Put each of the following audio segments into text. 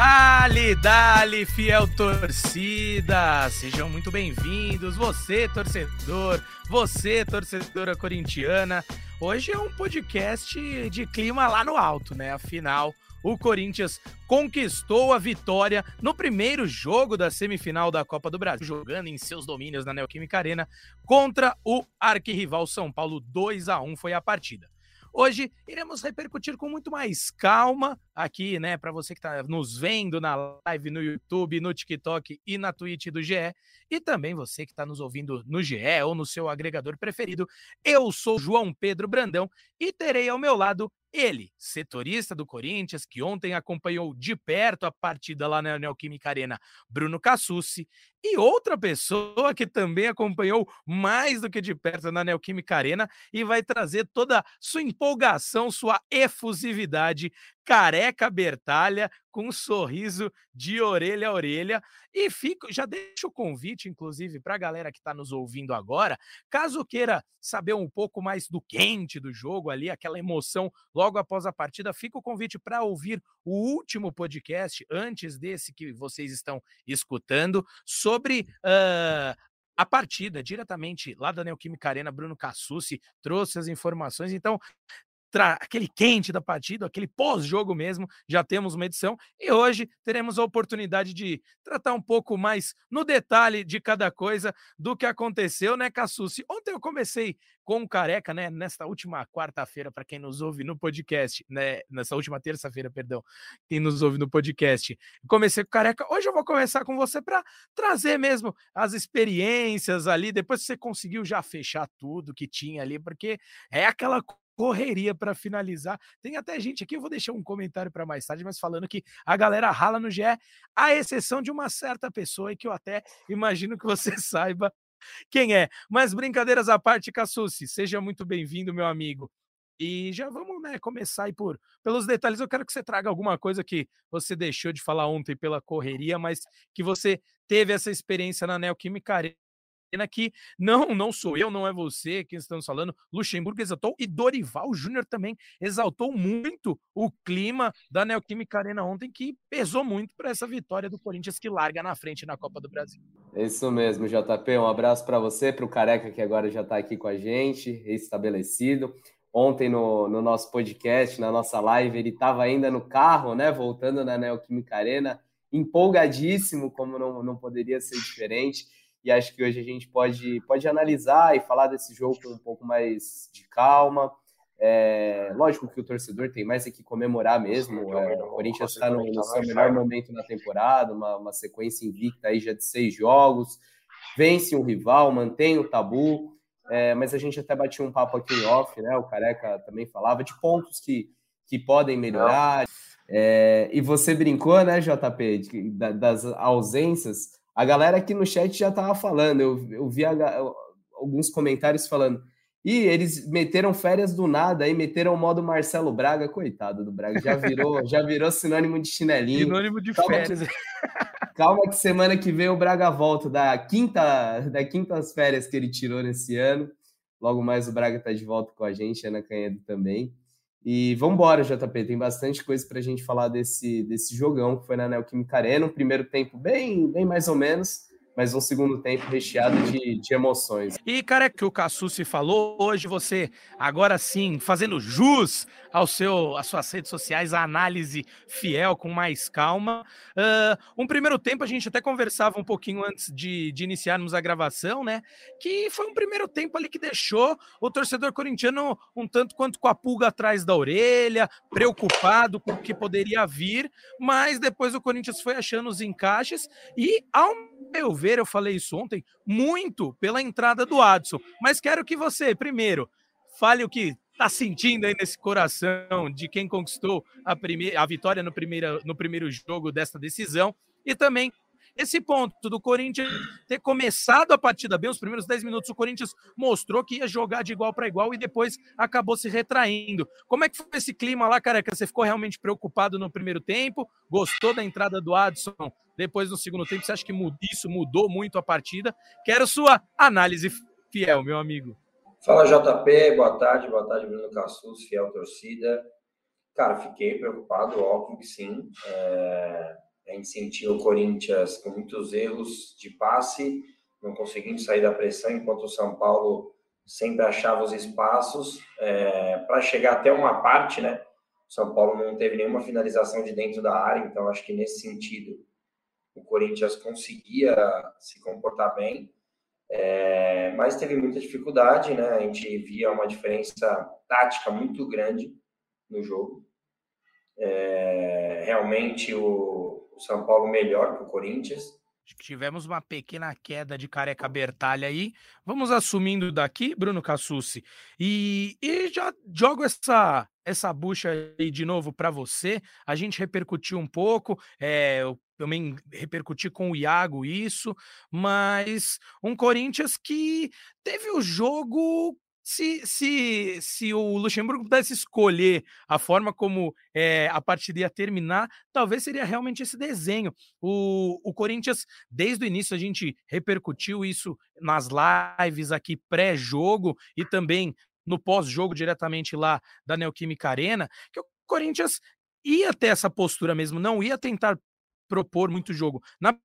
Dali, dali, fiel torcida! Sejam muito bem-vindos, você, torcedor, você, torcedora corintiana. Hoje é um podcast de clima lá no alto, né? Afinal, o Corinthians conquistou a vitória no primeiro jogo da semifinal da Copa do Brasil, jogando em seus domínios na Neoquímica Arena contra o arquirrival São Paulo. 2 a 1 foi a partida. Hoje iremos repercutir com muito mais calma aqui, né, para você que está nos vendo na live no YouTube, no TikTok e na Twitch do GE, e também você que está nos ouvindo no GE ou no seu agregador preferido. Eu sou João Pedro Brandão e terei ao meu lado ele, setorista do Corinthians, que ontem acompanhou de perto a partida lá na Neoquímica Arena, Bruno Cassucci, e outra pessoa que também acompanhou mais do que de perto na Neoquímica Arena e vai trazer toda sua empolgação, sua efusividade, careca Bertalha, com um sorriso de orelha a orelha. E fico, já deixo o convite, inclusive, para a galera que está nos ouvindo agora, caso queira saber um pouco mais do quente do jogo ali, aquela emoção logo após a partida, fica o convite para ouvir o último podcast, antes desse que vocês estão escutando, sobre uh, a partida diretamente lá da Neoquímica Arena, Bruno Cassucci trouxe as informações. Então, aquele quente da partida, aquele pós-jogo mesmo, já temos uma edição e hoje teremos a oportunidade de tratar um pouco mais no detalhe de cada coisa do que aconteceu, né, Cassucci? Ontem eu comecei com o Careca, né, nesta última quarta-feira, para quem nos ouve no podcast, né, nessa última terça-feira, perdão, quem nos ouve no podcast, comecei com o Careca, hoje eu vou começar com você para trazer mesmo as experiências ali, depois você conseguiu já fechar tudo que tinha ali, porque é aquela correria para finalizar. Tem até gente aqui, eu vou deixar um comentário para mais tarde, mas falando que a galera rala no GE, à exceção de uma certa pessoa e que eu até imagino que você saiba quem é. Mas brincadeiras à parte, Cassucci, seja muito bem-vindo, meu amigo. E já vamos né, começar aí por pelos detalhes. Eu quero que você traga alguma coisa que você deixou de falar ontem pela correria, mas que você teve essa experiência na Neoquímica Arena que não, não sou eu, não é você que estamos falando. Luxemburgo exaltou e Dorival Júnior também exaltou muito o clima da Neoquímica Arena ontem, que pesou muito para essa vitória do Corinthians que larga na frente na Copa do Brasil. É isso mesmo, JP. Um abraço para você, para o Careca que agora já está aqui com a gente, restabelecido. Ontem no, no nosso podcast, na nossa live, ele estava ainda no carro, né? Voltando na Neoquímica Arena, empolgadíssimo, como não, não poderia ser diferente e acho que hoje a gente pode, pode analisar e falar desse jogo com um pouco mais de calma. É, lógico que o torcedor tem mais é que comemorar mesmo. É, o Corinthians está no, no, seu melhor momento na temporada, uma, uma sequência invicta aí já de seis jogos, vence um rival, mantém o tabu. É, mas a gente até batia um papo aqui off, né? O Careca também falava de pontos que, que podem melhorar. É, e você brincou, né, JP, de, das ausências a galera aqui no chat já tava falando, eu, eu vi a, alguns comentários falando. E eles meteram férias do nada aí, meteram o modo Marcelo Braga, coitado do Braga, já virou, já virou sinônimo de chinelinho. Sinônimo de calma férias. Que, calma que semana que vem o Braga volta da quinta, da quintas férias que ele tirou nesse ano. Logo mais o Braga tá de volta com a gente, Ana Canhedo também. E vamos embora, JP. Tem bastante coisa para a gente falar desse, desse jogão que foi na Neoquímica Arena. Um primeiro tempo bem, bem mais ou menos, mas um segundo tempo recheado de, de emoções. E, cara, é que o Cassucci falou, hoje você, agora sim, fazendo jus ao seu, às suas redes sociais, a análise fiel, com mais calma. Uh, um primeiro tempo, a gente até conversava um pouquinho antes de, de iniciarmos a gravação, né? Que foi um primeiro tempo ali que deixou o torcedor corintiano um tanto quanto com a pulga atrás da orelha, preocupado com o que poderia vir, mas depois o Corinthians foi achando os encaixes e, ao meu ver, eu falei isso ontem, muito pela entrada do Adson. Mas quero que você, primeiro, fale o que está sentindo aí nesse coração de quem conquistou a, primeira, a vitória no, primeira, no primeiro jogo desta decisão e também esse ponto do Corinthians ter começado a partida bem, os primeiros 10 minutos, o Corinthians mostrou que ia jogar de igual para igual e depois acabou se retraindo. Como é que foi esse clima lá, careca? Você ficou realmente preocupado no primeiro tempo? Gostou da entrada do Adson depois no segundo tempo? Você acha que isso mudou muito a partida? Quero sua análise fiel, meu amigo. Fala JP, boa tarde, boa tarde Bruno Cassus, fiel torcida. Cara, fiquei preocupado, óbvio que sim. É... A gente sentiu o Corinthians com muitos erros de passe, não conseguindo sair da pressão, enquanto o São Paulo sempre achava os espaços é, para chegar até uma parte, né? O São Paulo não teve nenhuma finalização de dentro da área, então acho que nesse sentido o Corinthians conseguia se comportar bem, é, mas teve muita dificuldade, né? A gente via uma diferença tática muito grande no jogo. É, realmente o, o São Paulo melhor que o Corinthians Tivemos uma pequena queda de careca Bertalha aí. Vamos assumindo daqui, Bruno Cassucci. E, e já jogo essa essa bucha aí de novo para você. A gente repercutiu um pouco, é, eu também repercuti com o Iago isso, mas um Corinthians que teve o jogo se, se, se o Luxemburgo pudesse escolher a forma como é, a partida ia terminar, talvez seria realmente esse desenho. O, o Corinthians, desde o início, a gente repercutiu isso nas lives aqui pré-jogo e também no pós-jogo diretamente lá da Neoquímica Arena, que o Corinthians ia ter essa postura mesmo, não ia tentar propor muito jogo. Na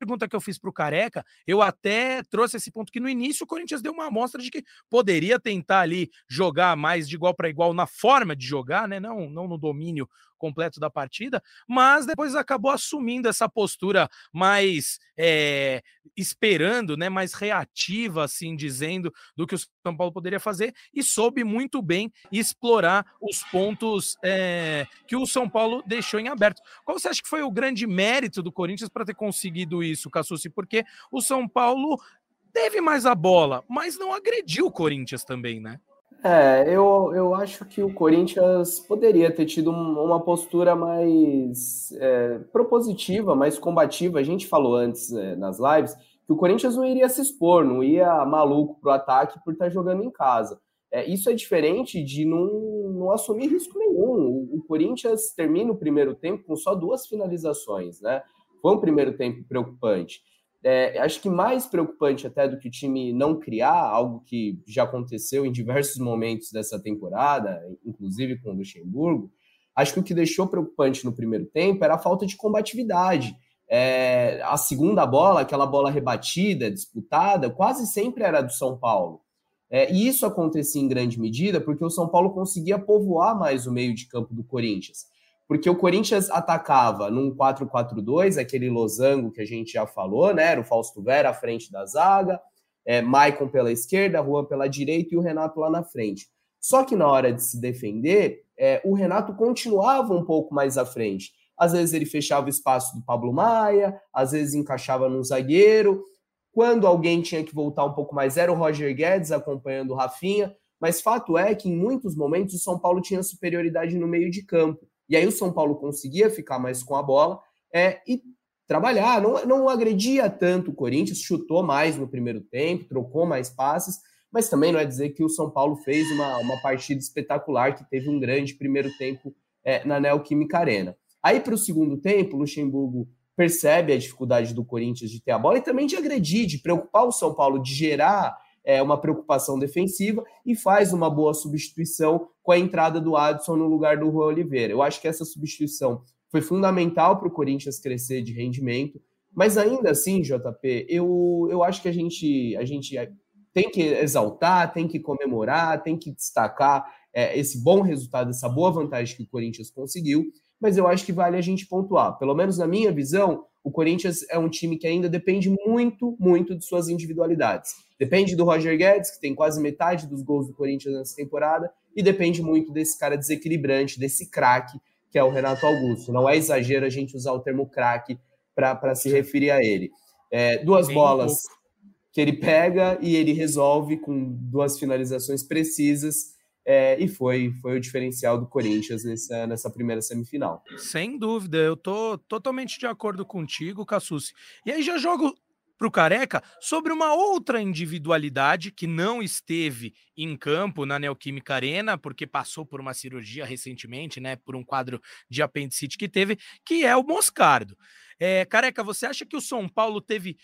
pergunta que eu fiz para o Careca, eu até trouxe esse ponto que no início o Corinthians deu uma amostra de que poderia tentar ali jogar mais de igual para igual na forma de jogar, né? Não, não no domínio completo da partida, mas depois acabou assumindo essa postura mais é, esperando, né, mais reativa, assim dizendo, do que o São Paulo poderia fazer e soube muito bem explorar os pontos é, que o São Paulo deixou em aberto. Qual você acha que foi o grande mérito do Corinthians para ter conseguido isso, Cassucci? Porque o São Paulo teve mais a bola, mas não agrediu o Corinthians também, né? É, eu, eu acho que o Corinthians poderia ter tido uma postura mais é, propositiva, mais combativa. A gente falou antes é, nas lives que o Corinthians não iria se expor, não ia maluco para o ataque por estar tá jogando em casa. É, isso é diferente de não, não assumir risco nenhum. O, o Corinthians termina o primeiro tempo com só duas finalizações, né? Foi um primeiro tempo preocupante. É, acho que mais preocupante até do que o time não criar, algo que já aconteceu em diversos momentos dessa temporada, inclusive com o Luxemburgo, acho que o que deixou preocupante no primeiro tempo era a falta de combatividade. É, a segunda bola, aquela bola rebatida, disputada, quase sempre era do São Paulo. É, e isso acontecia em grande medida porque o São Paulo conseguia povoar mais o meio de campo do Corinthians porque o Corinthians atacava num 4-4-2, aquele losango que a gente já falou, né? Era o Fausto Vera à frente da zaga, é, Maicon pela esquerda, Juan pela direita e o Renato lá na frente. Só que na hora de se defender, é, o Renato continuava um pouco mais à frente. Às vezes ele fechava o espaço do Pablo Maia, às vezes encaixava num zagueiro. Quando alguém tinha que voltar um pouco mais, era o Roger Guedes acompanhando o Rafinha. Mas fato é que em muitos momentos o São Paulo tinha superioridade no meio de campo. E aí o São Paulo conseguia ficar mais com a bola é, e trabalhar, não, não agredia tanto o Corinthians, chutou mais no primeiro tempo, trocou mais passes, mas também não é dizer que o São Paulo fez uma, uma partida espetacular, que teve um grande primeiro tempo é, na Neoquímica Arena. Aí para o segundo tempo, o Luxemburgo percebe a dificuldade do Corinthians de ter a bola e também de agredir, de preocupar o São Paulo, de gerar é, uma preocupação defensiva e faz uma boa substituição com a entrada do Adson no lugar do Juan Oliveira. Eu acho que essa substituição foi fundamental para o Corinthians crescer de rendimento, mas ainda assim, JP, eu, eu acho que a gente, a gente tem que exaltar, tem que comemorar, tem que destacar é, esse bom resultado, essa boa vantagem que o Corinthians conseguiu, mas eu acho que vale a gente pontuar. Pelo menos na minha visão, o Corinthians é um time que ainda depende muito, muito de suas individualidades. Depende do Roger Guedes, que tem quase metade dos gols do Corinthians nessa temporada, e depende muito desse cara desequilibrante, desse craque, que é o Renato Augusto. Não é exagero a gente usar o termo craque para se referir a ele. É, duas Bem bolas um que ele pega e ele resolve com duas finalizações precisas é, e foi, foi o diferencial do Corinthians nessa, nessa primeira semifinal. Sem dúvida, eu tô totalmente de acordo contigo, Cassucci. E aí já jogo para o Careca sobre uma outra individualidade que não esteve em campo na Neoquímica Arena, porque passou por uma cirurgia recentemente, né? Por um quadro de apendicite que teve, que é o Moscardo. É, Careca, você acha que o São Paulo teve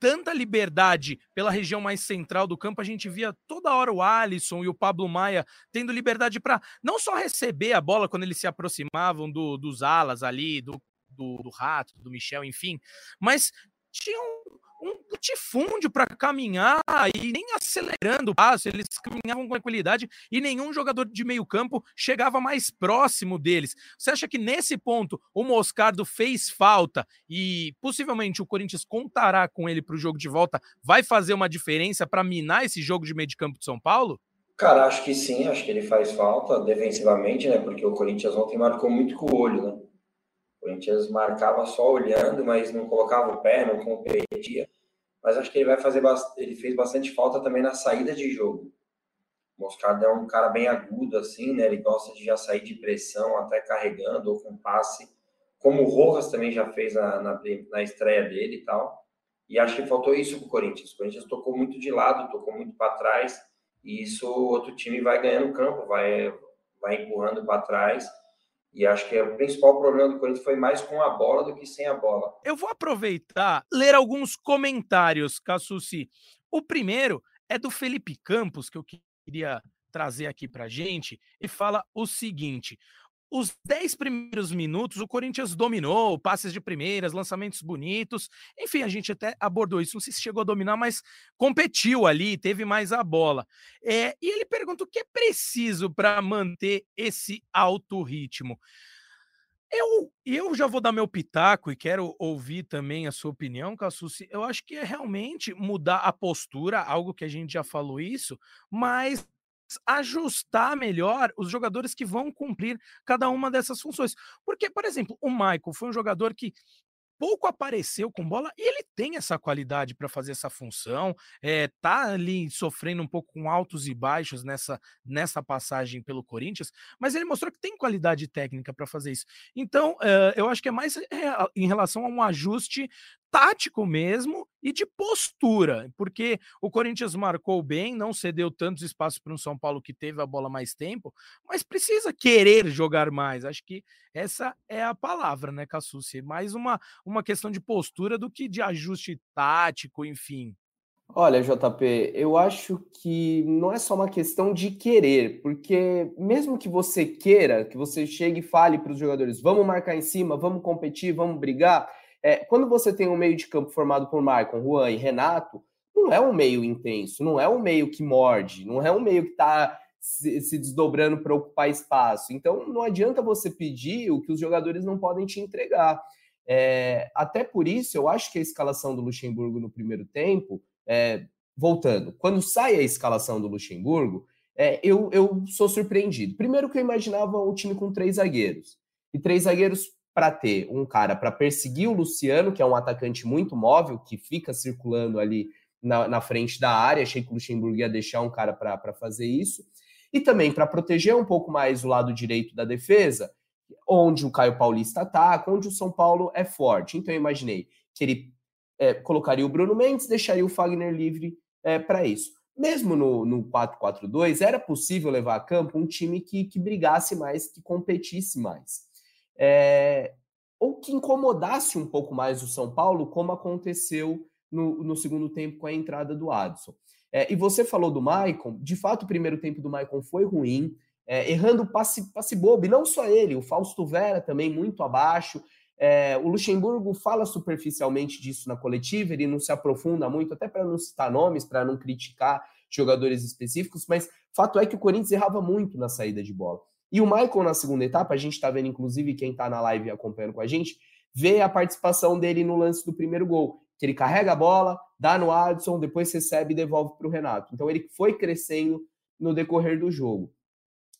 tanta liberdade pela região mais central do campo, a gente via toda hora o Alisson e o Pablo Maia tendo liberdade para não só receber a bola quando eles se aproximavam do, dos alas ali, do, do, do Rato, do Michel, enfim, mas tinha um, latifúndio para caminhar e nem acelerando o passo, eles caminhavam com tranquilidade e nenhum jogador de meio campo chegava mais próximo deles. Você acha que nesse ponto o Moscardo fez falta e possivelmente o Corinthians contará com ele para o jogo de volta? Vai fazer uma diferença para minar esse jogo de meio de campo de São Paulo? Cara, acho que sim, acho que ele faz falta defensivamente, né? Porque o Corinthians ontem marcou muito com o olho, né? O Corinthians marcava só olhando, mas não colocava o pé, não competia mas acho que ele vai fazer ele fez bastante falta também na saída de jogo. O Moscardo é um cara bem agudo assim, né? Ele gosta de já sair de pressão, até carregando ou com passe, como o Rojas também já fez na, na, na estreia dele e tal. E acho que faltou isso para o Corinthians. O Corinthians tocou muito de lado, tocou muito para trás, e isso o outro time vai ganhando campo, vai, vai empurrando para trás e acho que o principal problema do Corinthians foi mais com a bola do que sem a bola. Eu vou aproveitar, ler alguns comentários, Cassucci. O primeiro é do Felipe Campos, que eu queria trazer aqui para gente, e fala o seguinte: os 10 primeiros minutos, o Corinthians dominou, passes de primeiras, lançamentos bonitos. Enfim, a gente até abordou isso. Não sei se chegou a dominar, mas competiu ali, teve mais a bola. É, e ele pergunta o que é preciso para manter esse alto ritmo. Eu, eu já vou dar meu pitaco e quero ouvir também a sua opinião, Cassucci. Eu acho que é realmente mudar a postura, algo que a gente já falou isso, mas ajustar melhor os jogadores que vão cumprir cada uma dessas funções. Porque, por exemplo, o Michael foi um jogador que pouco apareceu com bola e ele tem essa qualidade para fazer essa função, é, tá ali sofrendo um pouco com altos e baixos nessa, nessa passagem pelo Corinthians, mas ele mostrou que tem qualidade técnica para fazer isso. Então, é, eu acho que é mais em relação a um ajuste tático mesmo e de postura, porque o Corinthians marcou bem, não cedeu tantos espaços para um São Paulo que teve a bola mais tempo, mas precisa querer jogar mais. Acho que essa é a palavra, né, Cassucci? Mais uma, uma questão de postura do que de ajuste tático, enfim. Olha, JP, eu acho que não é só uma questão de querer, porque mesmo que você queira, que você chegue e fale para os jogadores, vamos marcar em cima, vamos competir, vamos brigar, é, quando você tem um meio de campo formado por Maicon, Juan e Renato, não é um meio intenso, não é um meio que morde, não é um meio que está se, se, desdobrando para ocupar espaço. Então, não adianta você pedir o que os jogadores não podem te entregar. É, até por isso, eu acho que a escalação do Luxemburgo no primeiro tempo, é, voltando, quando sai a escalação do Luxemburgo, é, eu, eu sou surpreendido. Primeiro que eu imaginava um time com três zagueiros. E três zagueiros para ter um cara para perseguir o Luciano, que é um atacante muito móvel, que fica circulando ali na, na frente da área. Achei que o Luxemburgo ia deixar um cara para fazer isso. E também para proteger um pouco mais o lado direito da defesa, onde o Caio Paulista ataca, onde o São Paulo é forte. Então eu imaginei que ele é, colocaria o Bruno Mendes, deixaria o Fagner livre é, para isso. Mesmo no, no 4-4-2, era possível levar a campo um time que, que brigasse mais, que competisse mais é, ou que incomodasse um pouco mais o São Paulo, como aconteceu no, no segundo tempo com a entrada do Adson. É, e você falou do Maicon, de fato o primeiro tempo do Maicon foi ruim, é, errando passe, passe bobo, e não só ele, o Fausto Vera também muito abaixo. É, o Luxemburgo fala superficialmente disso na coletiva, ele não se aprofunda muito, até para não citar nomes, para não criticar jogadores específicos, mas fato é que o Corinthians errava muito na saída de bola. E o Michael na segunda etapa, a gente está vendo, inclusive, quem está na live acompanhando com a gente, vê a participação dele no lance do primeiro gol. Que ele carrega a bola, dá no Adson, depois recebe e devolve para o Renato. Então ele foi crescendo no decorrer do jogo.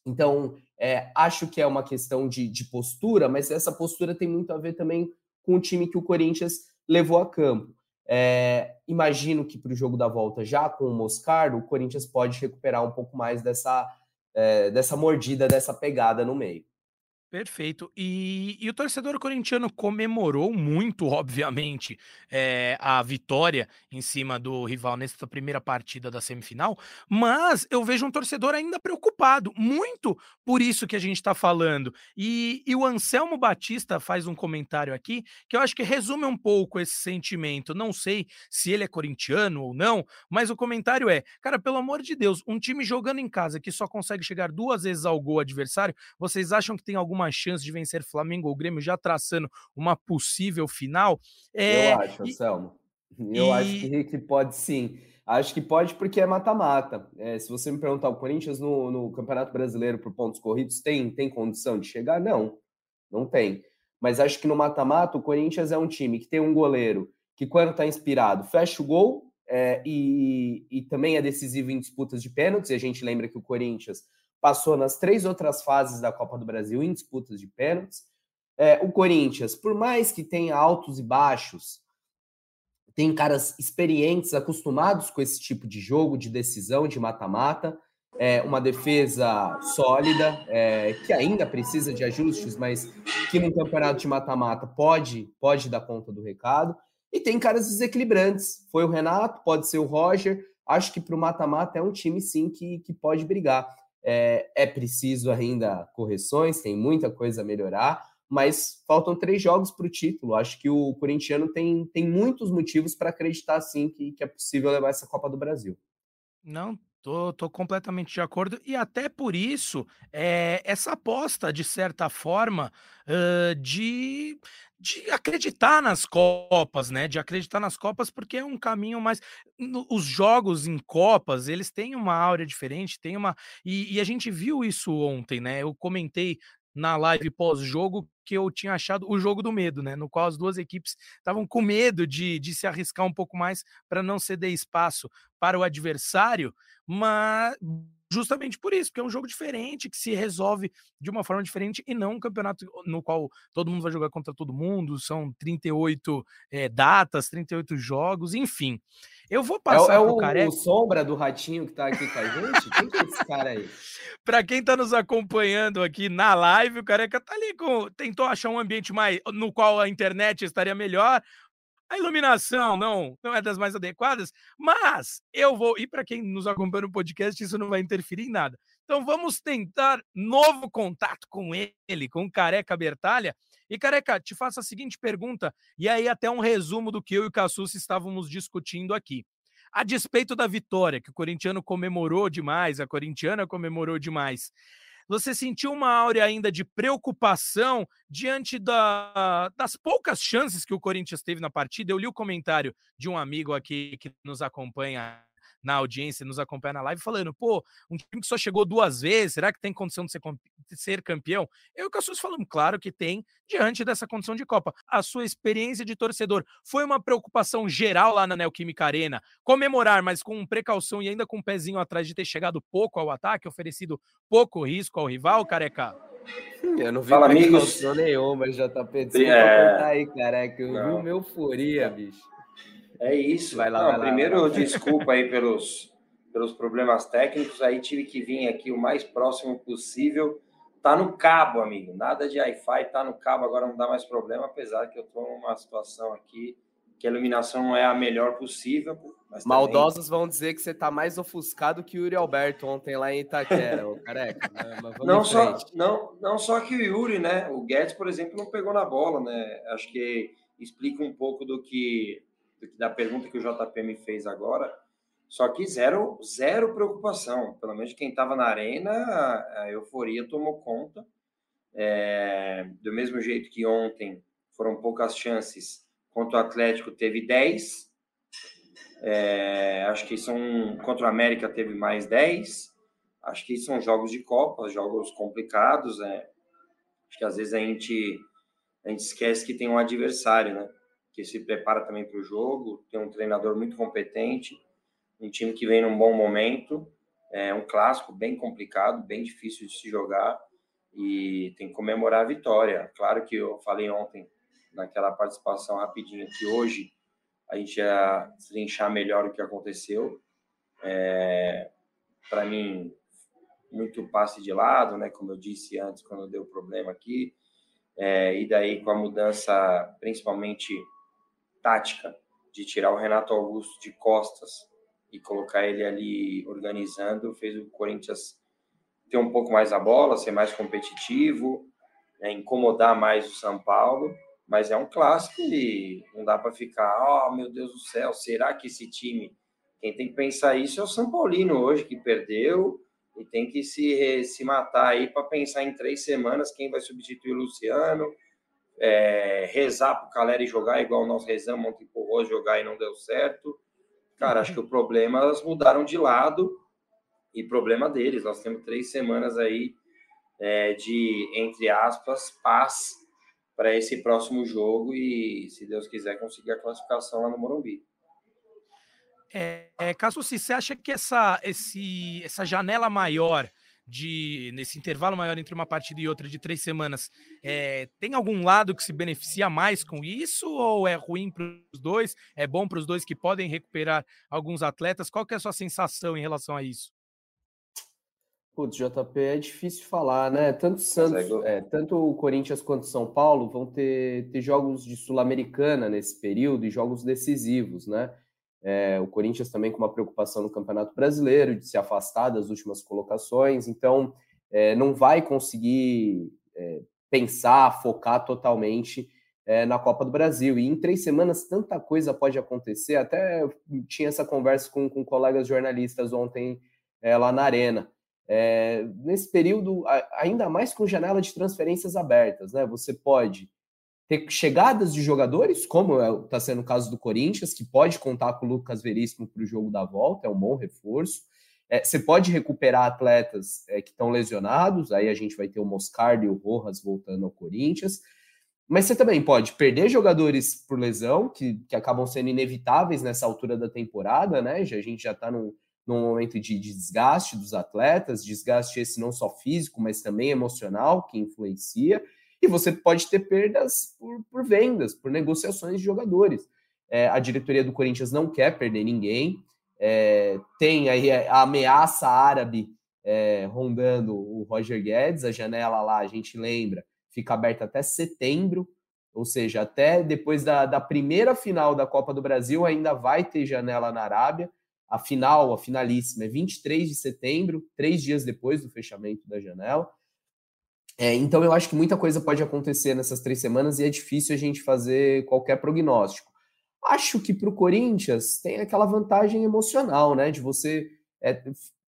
Então, é, acho que é uma questão de, de postura, mas essa postura tem muito a ver também com o time que o Corinthians levou a campo. É, imagino que para o jogo da volta, já com o Moscardo, o Corinthians pode recuperar um pouco mais dessa é, dessa mordida, dessa pegada no meio. Perfeito. E, e, o torcedor corintiano comemorou muito, obviamente, é, a vitória em cima do rival nessa primeira partida da semifinal, mas eu vejo um torcedor ainda preocupado, muito por isso que a gente está falando. E, e, o Anselmo Batista faz um comentário aqui que eu acho que resume um pouco esse sentimento. Não sei se ele é corintiano ou não, mas o comentário é: cara, pelo amor de Deus, um time jogando em casa que só consegue chegar duas vezes ao gol adversário, vocês acham que tem alguma alguma chance de vencer Flamengo ou Grêmio, já traçando uma possível final? É, eu acho, Anselmo. Eu e... acho que, que pode sim. Acho que pode porque é mata-mata. É, se você me perguntar, o Corinthians no, no, Campeonato Brasileiro por pontos corridos tem, tem condição de chegar? Não, não tem. Mas acho que no mata-mata o Corinthians é um time que tem um goleiro que, quando está inspirado, fecha o gol é, e, e também é decisivo em disputas de pênaltis. E a gente lembra que o Corinthians passou nas três outras fases da Copa do Brasil em disputas de pênaltis. É, o Corinthians, por mais que tenha altos e baixos, tem caras experientes, acostumados com esse tipo de jogo, de decisão, de mata-mata. É uma defesa sólida, é, que ainda precisa de ajustes, mas que no campeonato de mata-mata pode, pode dar conta do recado. E tem caras desequilibrantes. Foi o Renato, pode ser o Roger. Acho que para o mata-mata é um time, sim, que, que pode brigar. É, é preciso ainda correções, tem muita coisa a melhorar, mas faltam três jogos para o título. Acho que o corintiano tem, tem muitos motivos para acreditar sim que, que é possível levar essa Copa do Brasil. Não, tô, tô completamente de acordo. E até por isso, é, essa aposta, de certa forma, uh, de, de acreditar nas Copas, né? De acreditar nas Copas, porque é um caminho mais. Os jogos em Copas, eles têm uma áurea diferente, tem uma. E, e a gente viu isso ontem, né? Eu comentei na live pós-jogo que eu tinha achado o jogo do medo, né? No qual as duas equipes estavam com medo de, de se arriscar um pouco mais para não ceder espaço para o adversário, mas justamente por isso, porque é um jogo diferente, que se resolve de uma forma diferente e não um campeonato no qual todo mundo vai jogar contra todo mundo, são 38 é, datas, 38 jogos, enfim. Eu vou passar é, é o, Careca. o Sombra do Ratinho que tá aqui com a gente? Quem que é esse cara aí? Para quem tá nos acompanhando aqui na live, o Careca tá ali com tentou achar um ambiente mais no qual a internet estaria melhor. A iluminação não, não é das mais adequadas, mas eu vou. E para quem nos acompanha no podcast, isso não vai interferir em nada. Então vamos tentar novo contato com ele, com Careca Bertalha. E Careca, te faço a seguinte pergunta, e aí até um resumo do que eu e o Cassus estávamos discutindo aqui. A despeito da vitória, que o corintiano comemorou demais, a corintiana comemorou demais, você sentiu uma áurea ainda de preocupação diante da, das poucas chances que o Corinthians teve na partida? Eu li o comentário de um amigo aqui que nos acompanha na audiência, nos acompanha na live, falando: pô, um time que só chegou duas vezes, será que tem condição de ser, de ser campeão? Eu e o Cassus falamos, claro que tem, diante dessa condição de Copa. A sua experiência de torcedor foi uma preocupação geral lá na Neoquímica Arena, comemorar, mas com precaução e ainda com um pezinho atrás de ter chegado pouco ao ataque, oferecido pouco risco ao rival, careca? Eu não vi Fala, amigos. nenhuma, JP. Desculpa é... cortar aí, careca. Eu não. vi uma euforia, bicho. É isso. Vai lá, Não, vai lá, primeiro, vai lá. desculpa aí pelos, pelos problemas técnicos. Aí tive que vir aqui o mais próximo possível. Tá no cabo, amigo. Nada de Wi-Fi, tá no cabo. Agora não dá mais problema, apesar que eu tô numa situação aqui que a iluminação não é a melhor possível. Maldosos também... vão dizer que você tá mais ofuscado que o Yuri Alberto ontem lá em Itaquera, o careca. Né? não, só, não, não só que o Yuri, né? O Guedes, por exemplo, não pegou na bola, né? Acho que explica um pouco do que da pergunta que o JP me fez agora, só que zero, zero preocupação. Pelo menos quem estava na arena, a euforia tomou conta. É, do mesmo jeito que ontem foram poucas chances, contra o Atlético teve 10. É, acho que são contra o América teve mais 10. Acho que são jogos de Copa, jogos complicados. É, acho que às vezes a gente, a gente esquece que tem um adversário, né? Que se prepara também para o jogo, tem um treinador muito competente, um time que vem num bom momento, é um clássico bem complicado, bem difícil de se jogar e tem que comemorar a vitória. Claro que eu falei ontem naquela participação rapidinho que hoje a gente ia trinchar melhor o que aconteceu. É, para mim, muito passe de lado, né? Como eu disse antes, quando deu problema aqui. É, e daí com a mudança, principalmente tática de tirar o Renato Augusto de costas e colocar ele ali organizando, fez o Corinthians ter um pouco mais a bola, ser mais competitivo, né, incomodar mais o São Paulo, mas é um clássico e não dá para ficar, oh meu Deus do céu, será que esse time, quem tem que pensar isso é o São Paulino hoje, que perdeu, e tem que se, se matar aí para pensar em três semanas quem vai substituir o Luciano, é, rezar para o Caleri jogar igual nós rezamos ontem para o Rose jogar e não deu certo. Cara, acho que o problema elas mudaram de lado e problema deles. Nós temos três semanas aí é, de, entre aspas, paz para esse próximo jogo e, se Deus quiser, conseguir a classificação lá no Morumbi. É, é, Cassucci, você acha que essa, esse, essa janela maior de nesse intervalo maior entre uma partida e outra de três semanas, é, tem algum lado que se beneficia mais com isso ou é ruim para os dois? É bom para os dois que podem recuperar alguns atletas? Qual que é a sua sensação em relação a isso? Putz, JP é difícil falar, né? Tanto Santos, é, tanto o Corinthians quanto São Paulo vão ter, ter jogos de Sul-Americana nesse período e jogos decisivos, né? É, o Corinthians também com uma preocupação no Campeonato Brasileiro de se afastar das últimas colocações, então é, não vai conseguir é, pensar, focar totalmente é, na Copa do Brasil. E em três semanas tanta coisa pode acontecer. Até tinha essa conversa com, com colegas jornalistas ontem é, lá na arena. É, nesse período, ainda mais com janela de transferências abertas, né? Você pode ter chegadas de jogadores, como está é, sendo o caso do Corinthians, que pode contar com o Lucas Veríssimo para o jogo da volta, é um bom reforço. É, você pode recuperar atletas é, que estão lesionados, aí a gente vai ter o Moscardo e o Rojas voltando ao Corinthians. Mas você também pode perder jogadores por lesão, que, que acabam sendo inevitáveis nessa altura da temporada, né? Já, a gente já está num, num momento de, de desgaste dos atletas, desgaste esse não só físico, mas também emocional, que influencia e você pode ter perdas por, por vendas, por negociações de jogadores. É, a diretoria do Corinthians não quer perder ninguém, é, tem aí a ameaça árabe é, rondando o Roger Guedes, a janela lá, a gente lembra, fica aberta até setembro, ou seja, até depois da, da primeira final da Copa do Brasil ainda vai ter janela na Arábia. A final, a finalíssima, é 23 de setembro, três dias depois do fechamento da janela. É, então eu acho que muita coisa pode acontecer nessas três semanas e é difícil a gente fazer qualquer prognóstico. Acho que para o Corinthians tem aquela vantagem emocional, né? De você é,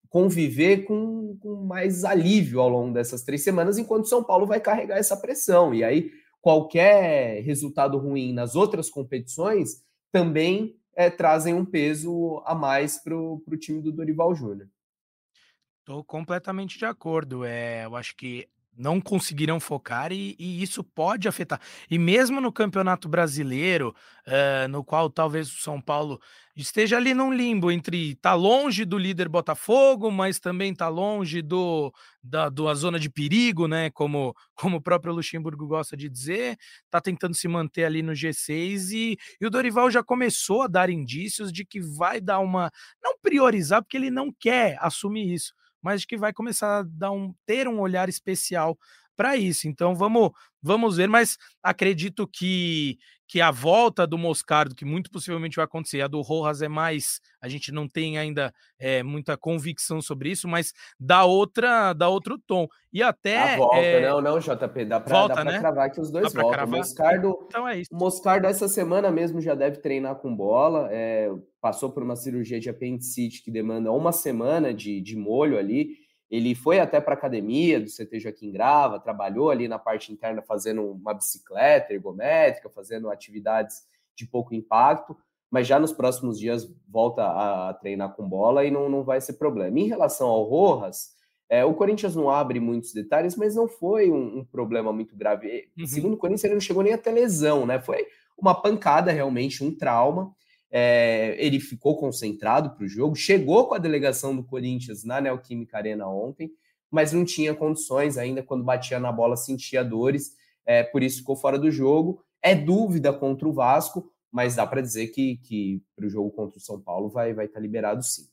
conviver com, com, mais alívio ao longo dessas três semanas, enquanto São Paulo vai carregar essa pressão. E aí, qualquer resultado ruim nas outras competições também é, trazem um peso a mais para o time do Dorival Júnior. Estou completamente de acordo. É, eu acho que não conseguirão focar e, e, isso pode afetar. E mesmo no Campeonato Brasileiro, uh, no qual talvez o São Paulo esteja ali num limbo entre tá longe do líder Botafogo, mas também tá longe do da, da zona de perigo, né? Como, como o próprio Luxemburgo gosta de dizer, tá tentando se manter ali no G6 e, e o Dorival já começou a dar indícios de que vai dar uma não priorizar porque ele não quer assumir isso mas que vai começar a dar um, ter um olhar especial para isso. Então vamos vamos ver, mas acredito que que a volta do Moscardo, que muito possivelmente vai acontecer, a do Rojas é mais, a gente não tem ainda é, muita convicção sobre isso, mas dá outra, dá outro tom. E até. A volta, é... não, não, JP, dá para volta, dá né? cravar que os dois voltam. Moscardo, então é isso. O Moscardo essa semana mesmo já deve treinar com bola, é, passou por uma cirurgia de apendicite que demanda uma semana de, de molho ali. Ele foi até para a academia do CT Joaquim Grava, trabalhou ali na parte interna fazendo uma bicicleta ergométrica, fazendo atividades de pouco impacto, mas já nos próximos dias volta a treinar com bola e não, não vai ser problema. Em relação ao Rojas, é, o Corinthians não abre muitos detalhes, mas não foi um, um problema muito grave. Uhum. Segundo o Corinthians, ele não chegou nem até lesão, né? Foi uma pancada realmente, um trauma. É, ele ficou concentrado para o jogo, chegou com a delegação do Corinthians na Neoquímica Arena ontem, mas não tinha condições ainda, quando batia na bola, sentia dores, é, por isso ficou fora do jogo. É dúvida contra o Vasco, mas dá para dizer que, que para o jogo contra o São Paulo vai estar vai tá liberado sim.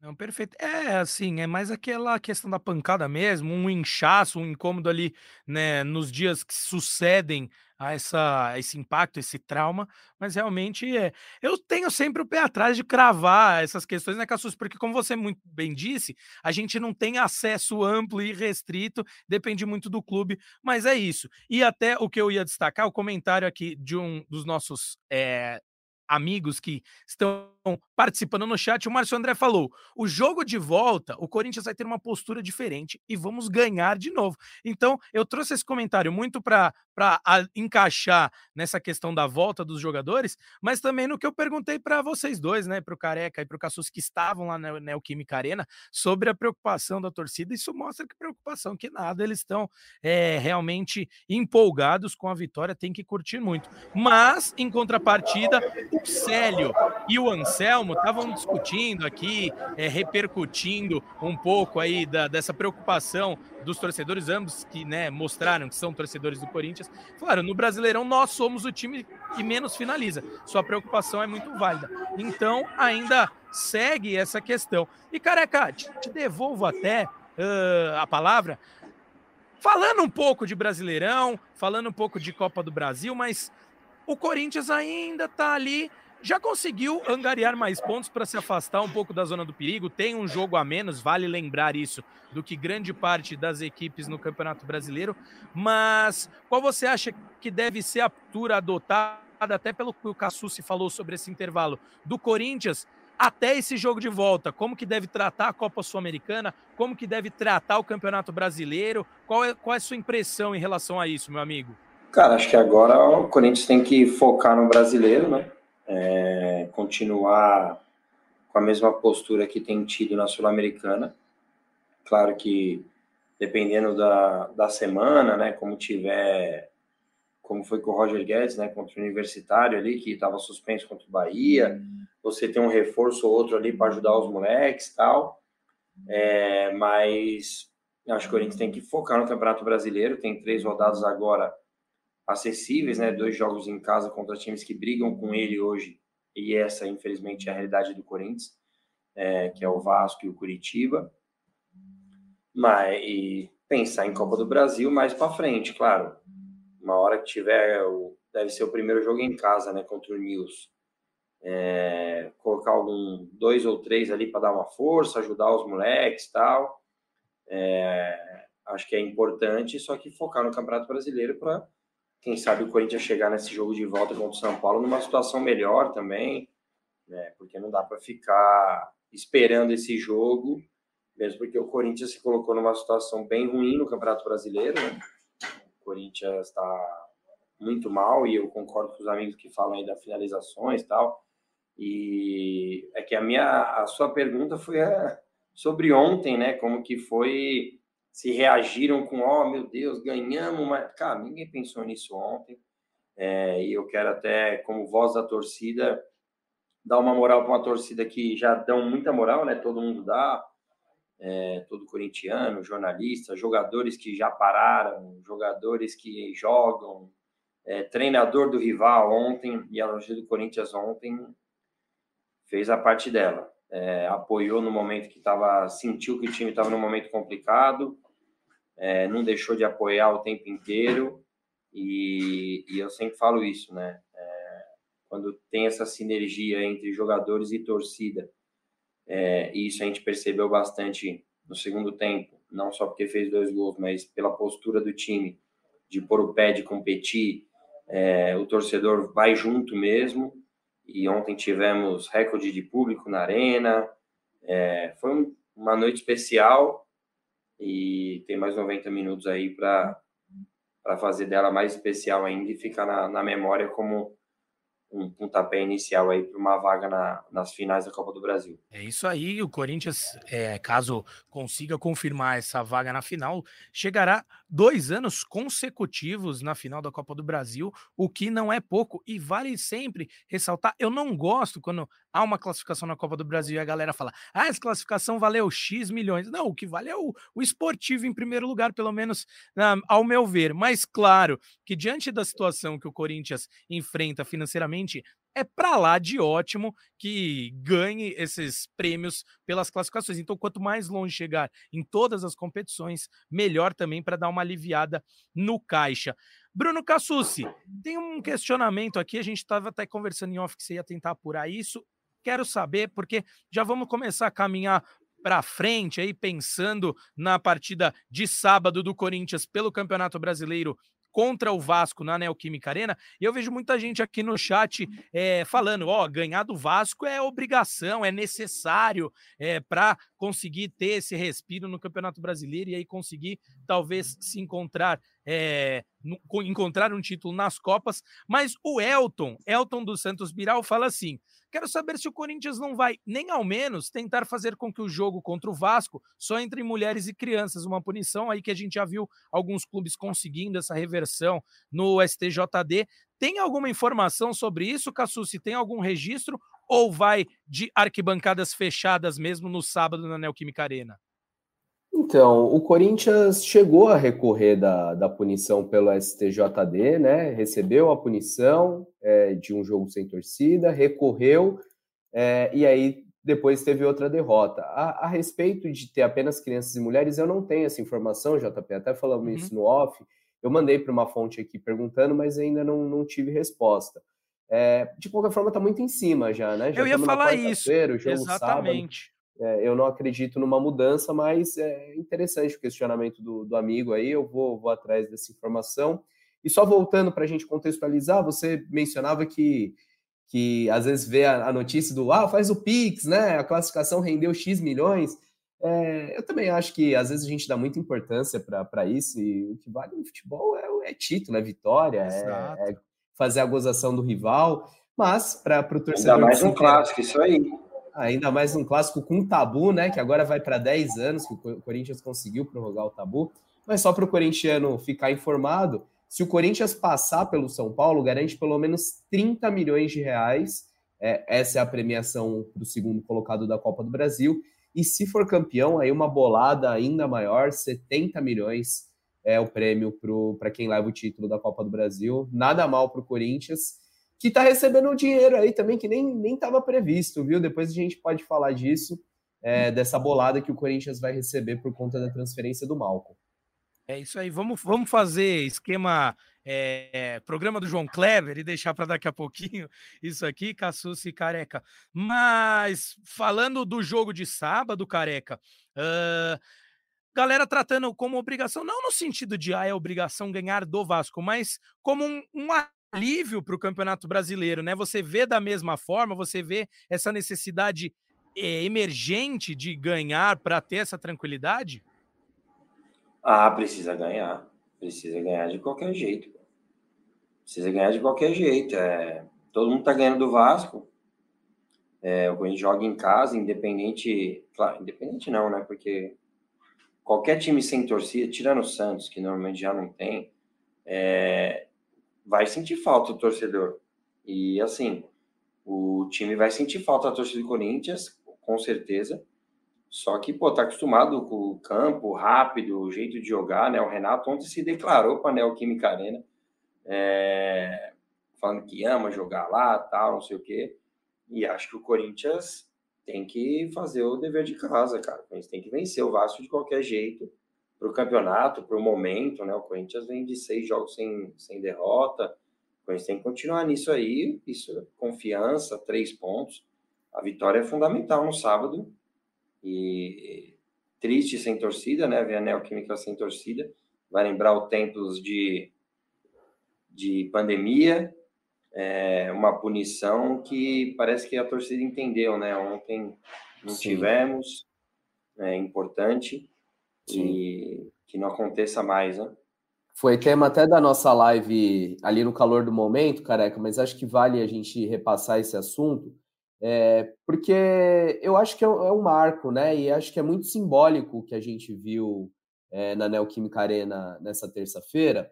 Não, perfeito. É, assim, é mais aquela questão da pancada mesmo, um inchaço, um incômodo ali, né, nos dias que sucedem a essa, esse impacto, esse trauma, mas realmente é. Eu tenho sempre o pé atrás de cravar essas questões, né, Cassus? Porque, como você muito bem disse, a gente não tem acesso amplo e restrito, depende muito do clube, mas é isso. E até o que eu ia destacar, o comentário aqui de um dos nossos é, amigos que estão participando no chat, o Márcio André falou: o jogo de volta, o Corinthians vai ter uma postura diferente e vamos ganhar de novo. Então, eu trouxe esse comentário muito para encaixar nessa questão da volta dos jogadores, mas também no que eu perguntei para vocês dois, né, para o Careca e para o Cassus, que estavam lá na Neoquímica Arena, sobre a preocupação da torcida. Isso mostra que preocupação que nada, eles estão é, realmente empolgados com a vitória, tem que curtir muito. Mas, em contrapartida, o Célio e o Anselmo estavam discutindo aqui, é, repercutindo um pouco aí da, dessa preocupação dos torcedores, ambos que né, mostraram que são torcedores do Corinthians. Claro, no Brasileirão nós somos o time que menos finaliza. Sua preocupação é muito válida. Então, ainda segue essa questão. E, careca, te, te devolvo até uh, a palavra. Falando um pouco de Brasileirão, falando um pouco de Copa do Brasil, mas o Corinthians ainda está ali já conseguiu angariar mais pontos para se afastar um pouco da zona do perigo. Tem um jogo a menos, vale lembrar isso, do que grande parte das equipes no Campeonato Brasileiro. Mas qual você acha que deve ser a altura adotada, até pelo que o Cassucci falou sobre esse intervalo, do Corinthians até esse jogo de volta? Como que deve tratar a Copa Sul-Americana? Como que deve tratar o Campeonato Brasileiro? Qual é, qual é a sua impressão em relação a isso, meu amigo? Cara, acho que agora o Corinthians tem que focar no brasileiro, né? é, continuar com a mesma postura que tem tido na Sul-Americana. Claro que dependendo da, da semana, né, como tiver, como foi com o Roger Guedes, né, contra o Universitário ali, que estava suspenso contra o Bahia, você tem um reforço ou outro ali para ajudar os moleques tal, é, mas acho que o Corinthians tem que focar no Campeonato Brasileiro, tem três rodadas agora acessíveis, né? Dois jogos em casa contra times que brigam com ele hoje, e essa, infelizmente, é a realidade do Corinthians, é, que é o Vasco e o Curitiba. Mas, e pensar em Copa do Brasil mais para frente, claro. Uma hora que tiver, deve ser o primeiro jogo em casa, né? Contra o News. É, colocar algum dois ou três ali para dar uma força, ajudar os moleques tal. É, acho que é importante, só que focar no Campeonato Brasileiro para quem sabe o Corinthians chegar nesse jogo de volta contra o São Paulo numa situação melhor também, né? Porque não dá para ficar esperando esse jogo, mesmo porque o Corinthians se colocou numa situação bem ruim no Campeonato Brasileiro, né? O Corinthians está muito mal e eu concordo com os amigos que falam aí das finalizações e tal. E é que a minha a sua pergunta foi é, sobre ontem, né? Como que foi se reagiram com, oh meu Deus, ganhamos, mas, cara, ninguém pensou nisso ontem. É, e eu quero até, como voz da torcida, dar uma moral para uma torcida que já dão muita moral, né? Todo mundo dá, é, todo corintiano, jornalista, jogadores que já pararam, jogadores que jogam, é, treinador do rival ontem e a do Corinthians ontem fez a parte dela é, apoiou no momento que estava, sentiu que o time estava num momento complicado, é, não deixou de apoiar o tempo inteiro, e, e eu sempre falo isso, né? É, quando tem essa sinergia entre jogadores e torcida, é, e isso a gente percebeu bastante no segundo tempo, não só porque fez dois gols, mas pela postura do time de pôr o pé, de competir, é, o torcedor vai junto mesmo, e ontem tivemos recorde de público na arena. É, foi um, uma noite especial e tem mais 90 minutos aí para fazer dela mais especial ainda e ficar na, na memória como um pontapé inicial aí para uma vaga na, nas finais da Copa do Brasil. É isso aí, o Corinthians, é, caso consiga confirmar essa vaga na final, chegará dois anos consecutivos na final da Copa do Brasil, o que não é pouco, e vale sempre ressaltar, eu não gosto quando há uma classificação na Copa do Brasil e a galera fala, ah, essa classificação valeu X milhões. Não, o que vale é o, o esportivo em primeiro lugar, pelo menos ao meu ver, mas claro que diante da situação que o Corinthians enfrenta financeiramente, é para lá de ótimo que ganhe esses prêmios pelas classificações. Então, quanto mais longe chegar em todas as competições, melhor também para dar uma aliviada no caixa. Bruno Cassucci, tem um questionamento aqui, a gente estava até conversando em off que você ia tentar apurar isso. Quero saber, porque já vamos começar a caminhar para frente aí pensando na partida de sábado do Corinthians pelo Campeonato Brasileiro contra o Vasco na Neoquímica Arena. E eu vejo muita gente aqui no chat é, falando: ó, ganhar do Vasco é obrigação, é necessário é, para conseguir ter esse respiro no Campeonato Brasileiro e aí conseguir talvez se encontrar. É, no, encontrar um título nas Copas, mas o Elton, Elton dos Santos Biral, fala assim: Quero saber se o Corinthians não vai, nem ao menos, tentar fazer com que o jogo contra o Vasco só entre mulheres e crianças. Uma punição aí que a gente já viu alguns clubes conseguindo essa reversão no STJD. Tem alguma informação sobre isso, Cassu? Se tem algum registro ou vai de arquibancadas fechadas mesmo no sábado na Neoquímica Arena? Então, o Corinthians chegou a recorrer da, da punição pelo STJD, né? Recebeu a punição é, de um jogo sem torcida, recorreu, é, e aí depois teve outra derrota. A, a, respeito de ter apenas crianças e mulheres, eu não tenho essa informação, JP, até falamos uhum. isso no off. Eu mandei para uma fonte aqui perguntando, mas ainda não, não tive resposta. É, de qualquer forma, está muito em cima já, né? Já eu ia falar isso. Exatamente. Sábado. É, eu não acredito numa mudança, mas é interessante o questionamento do, do amigo aí, eu vou, vou atrás dessa informação. E só voltando para a gente contextualizar, você mencionava que, que às vezes vê a, a, notícia do ah, faz o Pix, né? A classificação rendeu X milhões. É, eu também acho que às vezes a gente dá muita importância para isso, e o que vale no futebol é, é título, é vitória, é, é, fazer a gozação do rival, mas para o torcedor. Ainda mais um clássico, isso aí. Ainda mais um clássico com tabu, né? Que agora vai para 10 anos que o Corinthians conseguiu prorrogar o tabu. Mas só para o corintiano ficar informado, se o Corinthians passar pelo São Paulo, garante pelo menos 30 milhões de reais. É, essa é a premiação para o segundo colocado da Copa do Brasil. E se for campeão, aí uma bolada ainda maior, 70 milhões é o prêmio para quem leva o título da Copa do Brasil. Nada mal para o Corinthians que está recebendo um dinheiro aí também que nem estava previsto, viu? Depois a gente pode falar disso, é, dessa bolada que o Corinthians vai receber por conta da transferência do Malcolm. É isso aí, vamos, vamos fazer esquema, é, programa do João Kleber e deixar para daqui a pouquinho isso aqui, Cassucci Careca. Mas falando do jogo de sábado, Careca, uh, galera tratando como obrigação, não no sentido de ah, é obrigação ganhar do Vasco, mas como um, um alívio para o Campeonato Brasileiro, né? Você vê da mesma forma, você vê essa necessidade é, emergente de ganhar para ter essa tranquilidade? Ah, precisa ganhar. Precisa ganhar de qualquer jeito. Precisa ganhar de qualquer jeito. É... Todo mundo tá ganhando do Vasco. É, o Corinthians joga em casa, independente. Claro, independente não, né? Porque qualquer time sem torcida, tirando o Santos, que normalmente já não tem, é, vai sentir falta o torcedor. E assim, o time vai sentir falta da torcida do Corinthians, com certeza. Só que, pô, tá acostumado com o campo rápido, o jeito de jogar, né? O Renato ontem se declarou para Neoquímica Arena, é, falando que ama jogar lá, tal, não sei o quê. E acho que o Corinthians tem que fazer o dever de casa, cara. A gente tem que vencer o Vasco de qualquer jeito para o campeonato, para o momento, né? O Corinthians vem de seis jogos sem, sem derrota. O Corinthians tem que continuar nisso aí. Isso, confiança, três pontos. A vitória é fundamental no sábado. E triste sem torcida, né? Ver a Neoquímica sem torcida. Vai lembrar o tempos de, de pandemia. É uma punição que parece que a torcida entendeu, né? Ontem não Sim. tivemos. É importante e que não aconteça mais, né? Foi tema até da nossa live ali no calor do momento, careca, mas acho que vale a gente repassar esse assunto, é, porque eu acho que é, é um marco, né? E acho que é muito simbólico o que a gente viu é, na Neoquímica Arena nessa terça-feira,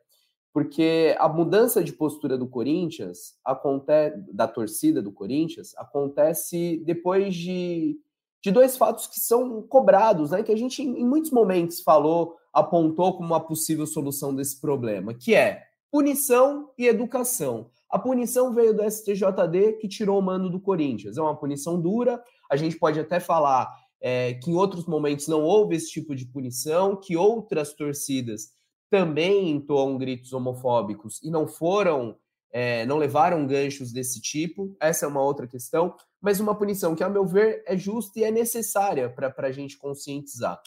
porque a mudança de postura do Corinthians acontece da torcida do Corinthians acontece depois de de dois fatos que são cobrados, né, que a gente em muitos momentos falou, apontou como uma possível solução desse problema, que é punição e educação. A punição veio do STJD, que tirou o mando do Corinthians. É uma punição dura, a gente pode até falar é, que em outros momentos não houve esse tipo de punição, que outras torcidas também entoam gritos homofóbicos e não foram, é, não levaram ganchos desse tipo. Essa é uma outra questão mas uma punição que, a meu ver, é justa e é necessária para a gente conscientizar.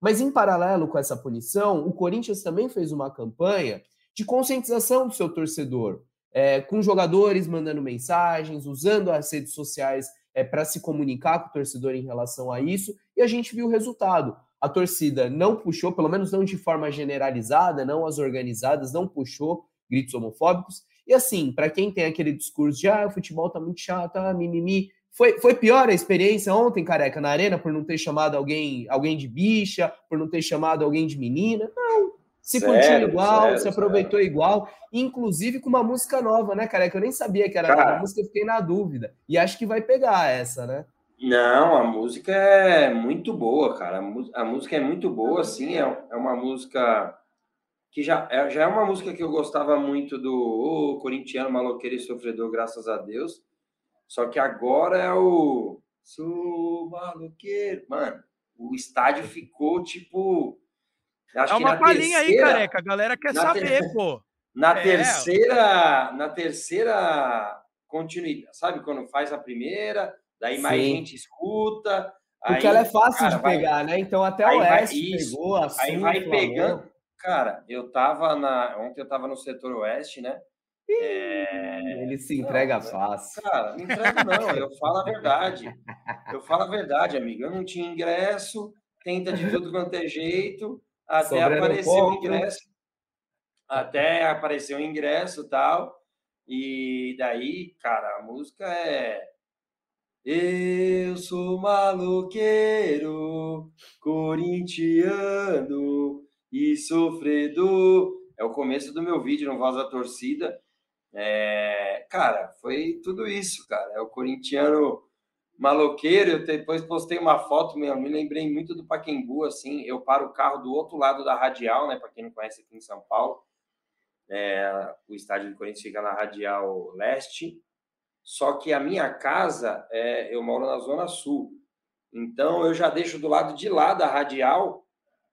Mas, em paralelo com essa punição, o Corinthians também fez uma campanha de conscientização do seu torcedor, é, com jogadores mandando mensagens, usando as redes sociais é, para se comunicar com o torcedor em relação a isso, e a gente viu o resultado. A torcida não puxou, pelo menos não de forma generalizada, não as organizadas, não puxou gritos homofóbicos. E assim, para quem tem aquele discurso de ah, o futebol tá muito chato, ah, mimimi, foi, foi pior a experiência ontem, careca, na arena, por não ter chamado alguém, alguém de bicha, por não ter chamado alguém de menina? Não. Se curtiu igual, sério, se aproveitou sério. igual, inclusive com uma música nova, né, careca? Eu nem sabia que era Cara, nova música, eu fiquei na dúvida. E acho que vai pegar essa, né? Não, a música é muito boa, cara. A música é muito boa, sim. É, é uma música que já é, já é uma música que eu gostava muito do oh, corintiano maloqueiro e sofredor, graças a Deus. Só que agora é o sou maloqueiro. Mano, o estádio ficou tipo. Acho é uma palhinha aí, careca. A galera quer saber, ter... pô. Na é. terceira, na terceira continuidade, sabe? Quando faz a primeira, daí Sim. mais gente escuta. Porque aí, ela é fácil cara, de pegar, vai, né? Então até o Oeste pegou, assunto, Aí vai pegando. Cara, eu tava na. Ontem eu tava no setor Oeste, né? É... Ele se entrega não, fácil. Cara, não entrega não, eu falo a verdade. Eu falo a verdade, amigo. Eu não tinha ingresso, tenta de tudo quanto é jeito, até aparecer o ingresso. Até aparecer o ingresso e tal. E daí, cara, a música é eu sou maloqueiro, corintiano e sofredor. É o começo do meu vídeo no Voz da Torcida. É, cara, foi tudo isso, cara. É o corintiano maloqueiro. Eu depois postei uma foto, meu, me lembrei muito do Paquembu, assim. Eu paro o carro do outro lado da Radial, né? Para quem não conhece aqui em São Paulo. É, o estádio do Corinthians fica na Radial Leste. Só que a minha casa, é, eu moro na Zona Sul. Então eu já deixo do lado de lá da Radial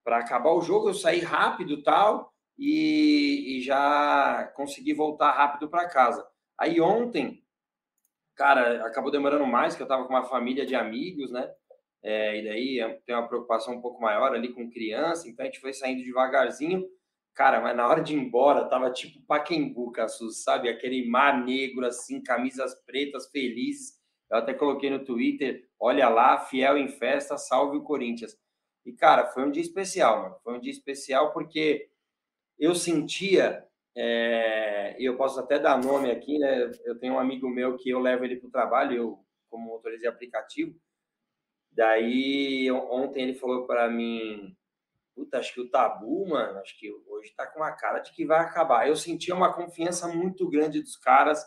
para acabar o jogo, eu sair rápido tal e, e já consegui voltar rápido para casa. Aí ontem, cara, acabou demorando mais, que eu estava com uma família de amigos, né? É, e daí tem uma preocupação um pouco maior ali com criança, então a gente foi saindo devagarzinho. Cara, mas na hora de ir embora, tava tipo Paquembu, Cassus, sabe? Aquele mar negro, assim, camisas pretas, felizes. Eu até coloquei no Twitter, olha lá, fiel em festa, salve o Corinthians. E, cara, foi um dia especial, mano. Foi um dia especial porque eu sentia, é... eu posso até dar nome aqui, né? Eu tenho um amigo meu que eu levo ele para o trabalho, eu como motorista de aplicativo. Daí, ontem ele falou para mim, puta, acho que o tabu, mano, acho que hoje tá com uma cara de que vai acabar. Eu sentia uma confiança muito grande dos caras.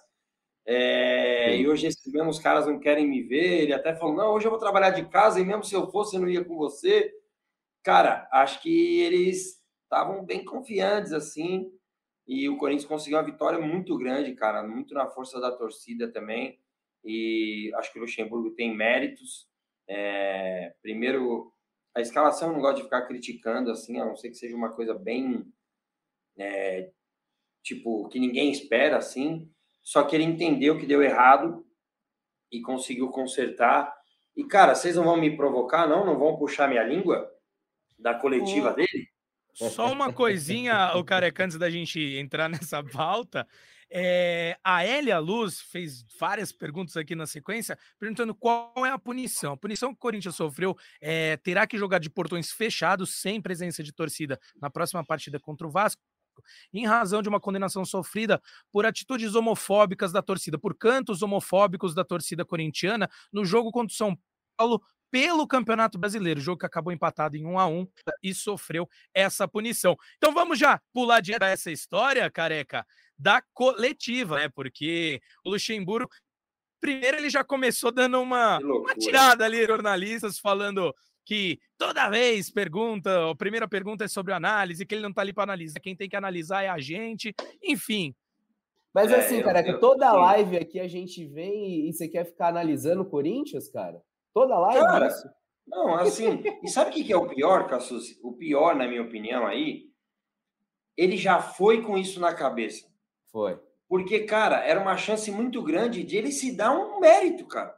É, e hoje esses mesmos caras não querem me ver. Ele até falou: não, hoje eu vou trabalhar de casa e mesmo se eu fosse, eu não ia com você. Cara, acho que eles estavam bem confiantes assim. E o Corinthians conseguiu uma vitória muito grande, cara, muito na força da torcida também. E acho que o Luxemburgo tem méritos. É, primeiro, a escalação eu não gosto de ficar criticando assim, a não ser que seja uma coisa bem é, tipo que ninguém espera assim. Só que ele entendeu que deu errado e conseguiu consertar. E cara, vocês não vão me provocar, não? Não vão puxar minha língua da coletiva dele? Só uma coisinha, o careca, antes da gente entrar nessa pauta. É, a Elia Luz fez várias perguntas aqui na sequência, perguntando qual é a punição. A punição que o Corinthians sofreu é, terá que jogar de portões fechados, sem presença de torcida, na próxima partida contra o Vasco, em razão de uma condenação sofrida por atitudes homofóbicas da torcida, por cantos homofóbicos da torcida corintiana no jogo contra o São Paulo pelo Campeonato Brasileiro, jogo que acabou empatado em 1 a 1 e sofreu essa punição. Então vamos já pular direto essa história, careca, da coletiva, né? Porque o Luxemburgo, primeiro ele já começou dando uma, uma tirada ali, jornalistas falando que toda vez pergunta, a primeira pergunta é sobre análise, que ele não tá ali para analisar, quem tem que analisar é a gente, enfim. Mas é, assim, cara, eu, toda eu, live aqui a gente vem e, você quer ficar analisando o Corinthians, cara? Toda live cara, isso? Não, assim, e sabe o que é o pior, Cassus? O pior, na minha opinião, aí, ele já foi com isso na cabeça. Foi. Porque, cara, era uma chance muito grande de ele se dar um mérito, cara.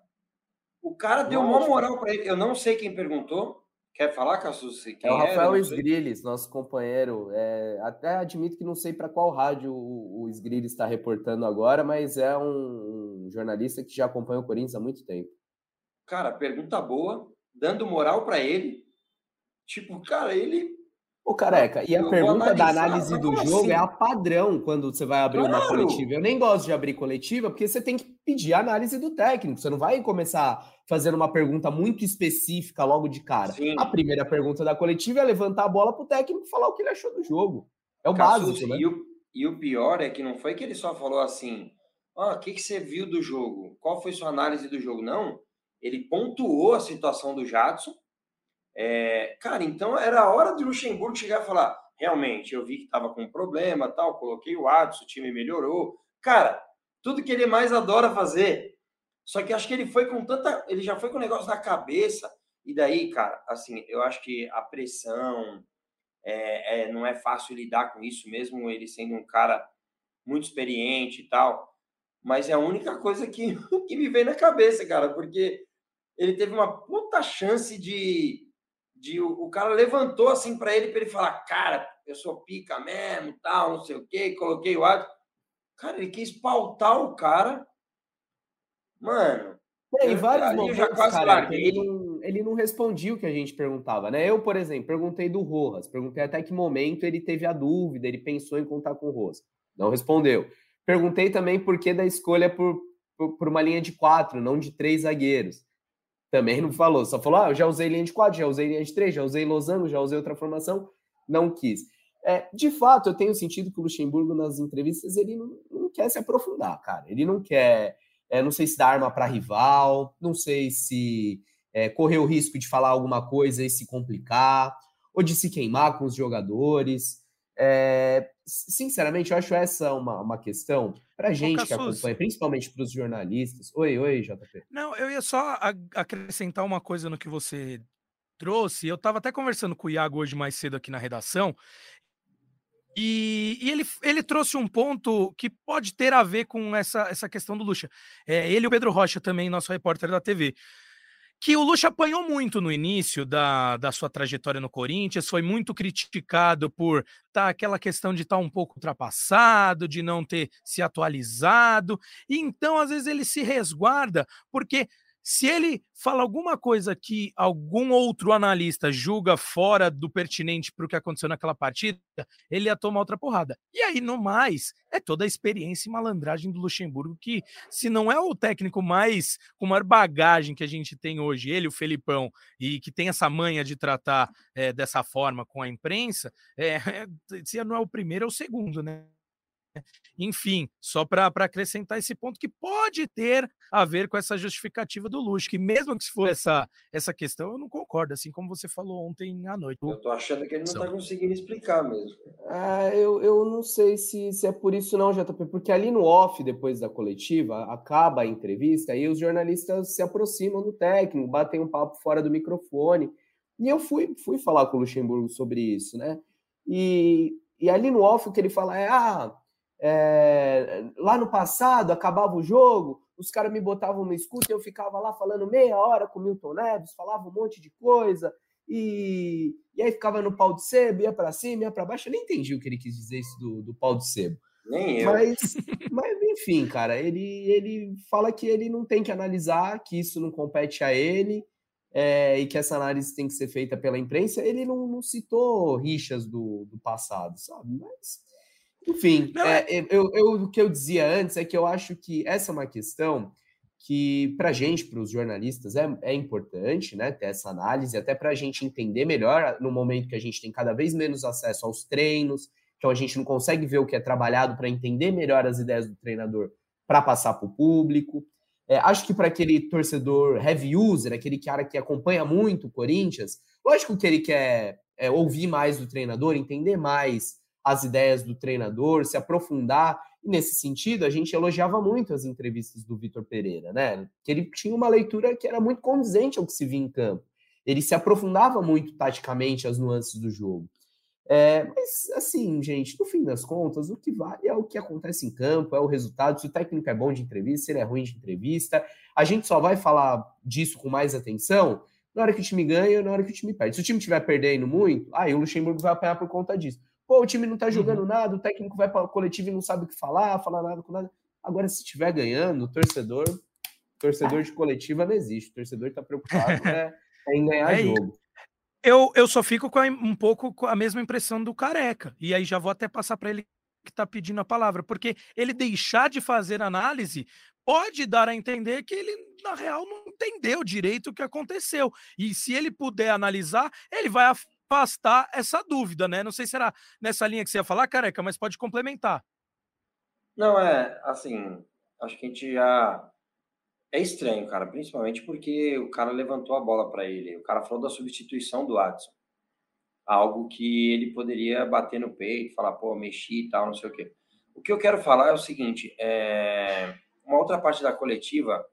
O cara deu uma moral para ele. Eu não sei quem perguntou. Quer falar, Cassus? é o Rafael Esgriles, nosso companheiro. É, até admito que não sei para qual rádio o, o Esgriles está reportando agora, mas é um, um, jornalista que já acompanha o Corinthians há muito tempo. Cara, pergunta boa, dando moral para ele. Tipo, cara, ele Ô, careca, e a eu pergunta da análise do jogo assim? é a padrão quando você vai abrir claro. uma coletiva. Eu nem gosto de abrir coletiva, porque você tem que pedir a análise do técnico. Você não vai começar fazendo uma pergunta muito específica logo de cara. Sim. A primeira pergunta da coletiva é levantar a bola para o técnico e falar o que ele achou do jogo. É o básico, né? E o, e o, pior é que não foi que ele só falou assim: ah, o que, que você viu do jogo? Qual foi sua análise do jogo? Não. Ele pontuou a situação do Jadson é, cara, então era a hora de Luxemburgo chegar e falar: realmente, eu vi que estava com um problema, tal, coloquei o Adson, o time melhorou. Cara, tudo que ele mais adora fazer. Só que acho que ele foi com tanta. Ele já foi com o negócio na cabeça. E daí, cara, assim, eu acho que a pressão é, é, não é fácil lidar com isso, mesmo ele sendo um cara muito experiente e tal. Mas é a única coisa que, que me vem na cabeça, cara, porque ele teve uma puta chance de de o, o cara levantou assim para ele, para ele falar, cara, eu sou pica mesmo, tal, não sei o quê, coloquei o áudio. Cara, ele quis pautar o cara. Mano. em vários momentos, cara, ele não, ele não respondia o que a gente perguntava, né? Eu, por exemplo, perguntei do Rojas, perguntei até que momento ele teve a dúvida, ele pensou em contar com o Rojas. Não respondeu. Perguntei também por que da escolha por, por, por uma linha de quatro, não de três zagueiros. Também não falou, só falou: ah, eu já usei linha de 4, já usei linha de 3, já usei losango, já usei outra formação, não quis. É, de fato, eu tenho sentido que o Luxemburgo, nas entrevistas, ele não, não quer se aprofundar, cara. Ele não quer, é, não sei se dá arma para rival, não sei se é, correr o risco de falar alguma coisa e se complicar, ou de se queimar com os jogadores. É, sinceramente, eu acho essa uma, uma questão para gente que acompanha, principalmente para os jornalistas. Oi, oi, JP. Não, eu ia só acrescentar uma coisa no que você trouxe. Eu estava até conversando com o Iago hoje mais cedo aqui na redação. E, e, ele, ele trouxe um ponto que pode ter a ver com essa, essa questão do Lucha. É, ele e o Pedro Rocha, também, nosso repórter da TV que o Lucha apanhou muito no início da, da sua trajetória no Corinthians, foi muito criticado por tá, aquela questão de estar tá um pouco ultrapassado, de não ter se atualizado, e então às vezes ele se resguarda, porque se ele fala alguma coisa que algum outro analista julga fora do pertinente para o que aconteceu naquela partida, ele ia tomar outra porrada. E aí, no mais, é toda a experiência e malandragem do Luxemburgo, que se não é o técnico mais com maior bagagem que a gente tem hoje, ele, o Felipão, e que tem essa manha de tratar é, dessa forma com a imprensa, é, é, se não é o primeiro, é o segundo, né? Enfim, só para acrescentar esse ponto que pode ter a ver com essa justificativa do luxo, que mesmo que se for essa, essa questão, eu não concordo, assim como você falou ontem à noite. Eu tô achando que ele não está conseguindo explicar mesmo. É, eu, eu não sei se, se é por isso não, JP, porque ali no off, depois da coletiva, acaba a entrevista e os jornalistas se aproximam do técnico, batem um papo fora do microfone. E eu fui, fui falar com o Luxemburgo sobre isso, né? E, e ali no off o que ele fala é: ah, é, lá no passado, acabava o jogo, os caras me botavam no escuta e eu ficava lá falando meia hora com o Milton Neves, falava um monte de coisa, e, e aí ficava no pau de sebo, ia para cima, ia para baixo. Eu nem entendi o que ele quis dizer isso do, do pau de sebo. Nem eu. Mas, mas, enfim, cara, ele, ele fala que ele não tem que analisar, que isso não compete a ele, é, e que essa análise tem que ser feita pela imprensa. Ele não, não citou rixas do, do passado, sabe? Mas enfim, é, é, eu, eu, o que eu dizia antes é que eu acho que essa é uma questão que, para a gente, para os jornalistas, é, é importante né, ter essa análise, até para a gente entender melhor no momento que a gente tem cada vez menos acesso aos treinos, então a gente não consegue ver o que é trabalhado para entender melhor as ideias do treinador para passar para o público. É, acho que para aquele torcedor heavy user, aquele cara que acompanha muito o Corinthians, lógico que ele quer é, ouvir mais do treinador, entender mais as ideias do treinador, se aprofundar. E nesse sentido, a gente elogiava muito as entrevistas do Vitor Pereira, né? Que ele tinha uma leitura que era muito condizente ao que se via em campo. Ele se aprofundava muito taticamente as nuances do jogo. É, mas, assim, gente, no fim das contas, o que vale é o que acontece em campo, é o resultado. Se o técnico é bom de entrevista, se ele é ruim de entrevista. A gente só vai falar disso com mais atenção na hora que o time ganha, na hora que o time perde. Se o time estiver perdendo muito, aí o Luxemburgo vai apanhar por conta disso. Pô, o time não tá jogando uhum. nada, o técnico vai para o coletivo e não sabe o que falar, falar nada com nada. Agora, se estiver ganhando, o torcedor, torcedor de coletiva não existe. O torcedor está preocupado é, é, em ganhar é jogo. Eu, eu só fico com a, um pouco com a mesma impressão do Careca. E aí já vou até passar para ele que está pedindo a palavra, porque ele deixar de fazer análise pode dar a entender que ele, na real, não entendeu direito o que aconteceu. E se ele puder analisar, ele vai afastar essa dúvida, né? Não sei se era nessa linha que você ia falar, careca, mas pode complementar. Não, é assim, acho que a gente já. É estranho, cara, principalmente porque o cara levantou a bola para ele. O cara falou da substituição do Adson. Algo que ele poderia bater no peito, falar, pô, mexi e tal, não sei o quê. O que eu quero falar é o seguinte: é uma outra parte da coletiva,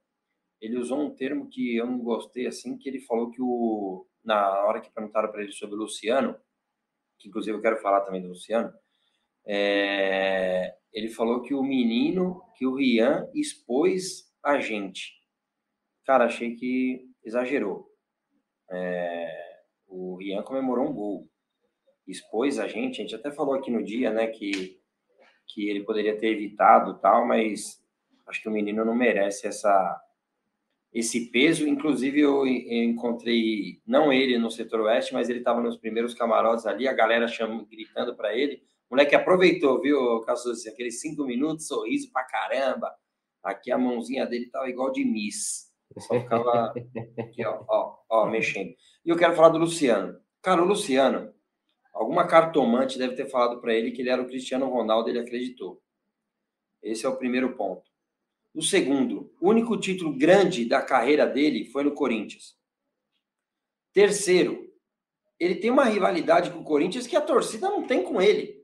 ele usou um termo que eu não gostei, assim, que ele falou que o na hora que perguntaram para ele sobre o Luciano, que inclusive eu quero falar também do Luciano, é, ele falou que o menino, que o Rian expôs a gente. Cara, achei que exagerou. É, o Rian comemorou um gol, expôs a gente. A gente até falou aqui no dia, né, que que ele poderia ter evitado tal, mas Acho que o menino não merece essa esse peso. Inclusive, eu encontrei não ele no setor oeste, mas ele estava nos primeiros camarotes ali, a galera chama, gritando para ele. O moleque aproveitou, viu, Cassucci? Aqueles cinco minutos, sorriso pra caramba. Aqui a mãozinha dele tava igual de Miss. Só ficava aqui, ó, ó, ó, mexendo. E eu quero falar do Luciano. Cara, o Luciano, alguma cartomante deve ter falado para ele que ele era o Cristiano Ronaldo, ele acreditou. Esse é o primeiro ponto. O segundo, o único título grande da carreira dele foi no Corinthians. Terceiro, ele tem uma rivalidade com o Corinthians que a torcida não tem com ele.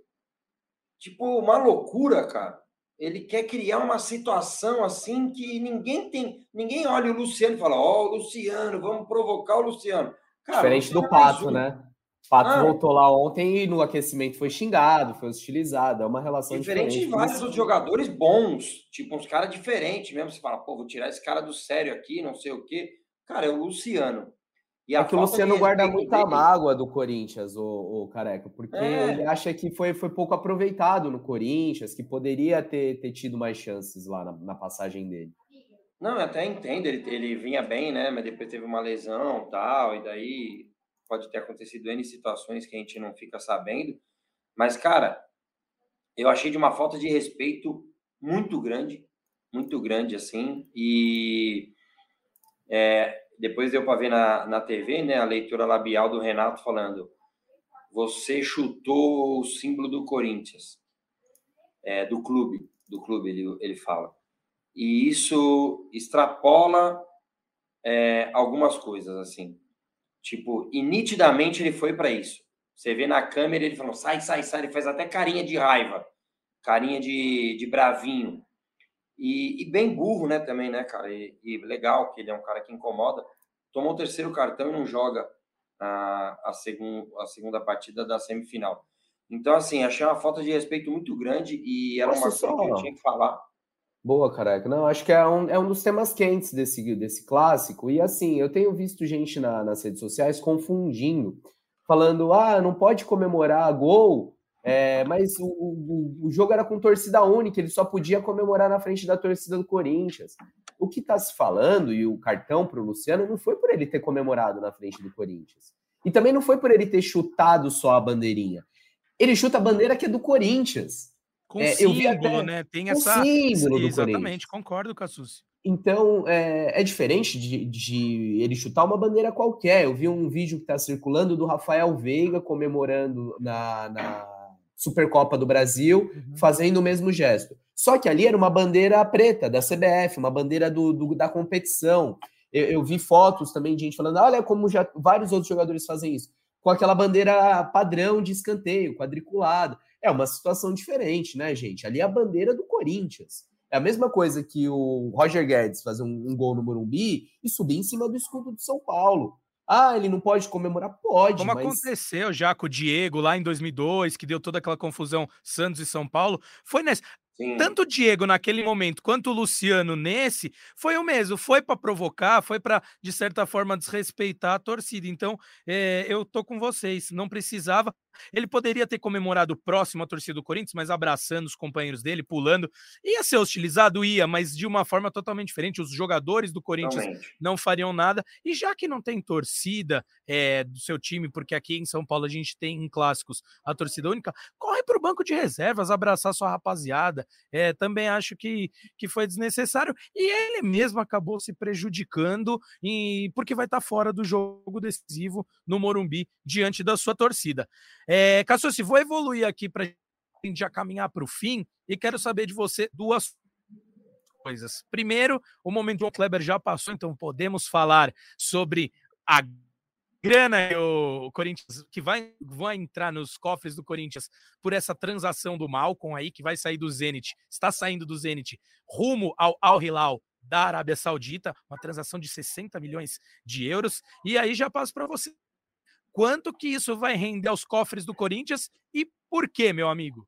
Tipo, uma loucura, cara. Ele quer criar uma situação assim que ninguém tem. Ninguém olha o Luciano e fala: Ó, oh, Luciano, vamos provocar o Luciano. Cara, Diferente do é Pato, né? Pato ah, voltou lá ontem e no aquecimento foi xingado, foi hostilizado. É uma relação diferente. Diferente de vários outros jogadores bons, tipo uns caras diferentes mesmo. Você fala, pô, vou tirar esse cara do sério aqui, não sei o quê. Cara, é o Luciano. E é que o Luciano guarda muita dele... mágoa do Corinthians, o, o Careca, porque é. ele acha que foi, foi pouco aproveitado no Corinthians, que poderia ter, ter tido mais chances lá na, na passagem dele. Não, eu até entendo, ele, ele vinha bem, né? Mas depois teve uma lesão tal, e daí pode ter acontecido N situações que a gente não fica sabendo. Mas, cara, eu achei de uma falta de respeito muito grande, muito grande, assim. E é, depois deu para ver na, na TV, né, a leitura labial do Renato falando: você chutou o símbolo do Corinthians, é, do clube, do clube, ele, ele fala. E isso extrapola é, algumas coisas, assim. Tipo, e nitidamente ele foi para isso. Você vê na câmera ele falou: sai, sai, sai. Ele faz até carinha de raiva, carinha de, de bravinho. E, e bem burro, né, também, né, cara? E, e, legal que ele é um cara que incomoda. Tomou o terceiro cartão e não joga a, a, segun, a segunda partida da semifinal. Então, assim, achei uma falta de respeito muito grande e era Nossa, uma coisa que eu tinha que falar. Boa, careca. Não, acho que é um, é um dos temas quentes desse, desse clássico. E assim, eu tenho visto gente na, nas redes sociais confundindo, falando: ah, não pode comemorar gol, é, mas o, o, o, jogo era com torcida única, ele só podia comemorar na frente da torcida do Corinthians. O que está se falando, e o cartão para o Luciano, não foi por ele ter comemorado na frente do Corinthians. E também não foi por ele ter chutado só a bandeirinha. Ele chuta a bandeira que é do Corinthians. Com é, símbolo, eu vi até, né? Tem essa. símbolo do Exatamente, concordo com a Suzy. Então, é, é diferente de, de, ele chutar uma bandeira qualquer. Eu vi um vídeo que está circulando do Rafael Veiga comemorando na, na Supercopa do Brasil, uhum. fazendo o mesmo gesto. Só que ali era uma bandeira preta da CBF, uma bandeira do, do da competição. Eu, eu, vi fotos também de gente falando: olha como já vários outros jogadores fazem isso, com aquela bandeira padrão de escanteio, quadriculada. É uma situação diferente, né, gente? Ali é a bandeira do Corinthians. É a mesma coisa que o Roger Guedes fazer um, um gol no Morumbi e subir em cima do escudo do São Paulo. Ah, ele não pode comemorar? Pode. Como mas... aconteceu já com o Diego lá em 2002, que deu toda aquela confusão Santos e São Paulo. Foi nessa. Sim. Tanto o Diego naquele momento quanto o Luciano nesse foi o mesmo, foi para provocar, foi para de certa forma desrespeitar a torcida. Então, é, eu tô com vocês, não precisava. Ele poderia ter comemorado próximo à torcida do Corinthians, mas abraçando os companheiros dele, pulando. Ia ser hostilizado, ia, mas de uma forma totalmente diferente. Os jogadores do Corinthians Realmente. não fariam nada. E já que não tem torcida é, do seu time, porque aqui em São Paulo a gente tem em clássicos a torcida única, corre para o banco de reservas abraçar sua rapaziada é, também acho que, que foi desnecessário. E ele mesmo acabou se prejudicando e, porque vai estar tá fora do jogo decisivo no Morumbi diante da sua torcida. É, se vou evoluir aqui para a gente já caminhar para o fim e quero saber de você duas coisas. Primeiro, o momento João Kleber já passou, então podemos falar sobre a grana o Corinthians que vai, vai entrar nos cofres do Corinthians por essa transação do Malcom aí que vai sair do Zenit, está saindo do Zenit rumo ao Al Hilal da Arábia Saudita, uma transação de 60 milhões de euros. E aí já passo para você. Quanto que isso vai render aos cofres do Corinthians e por quê, meu amigo?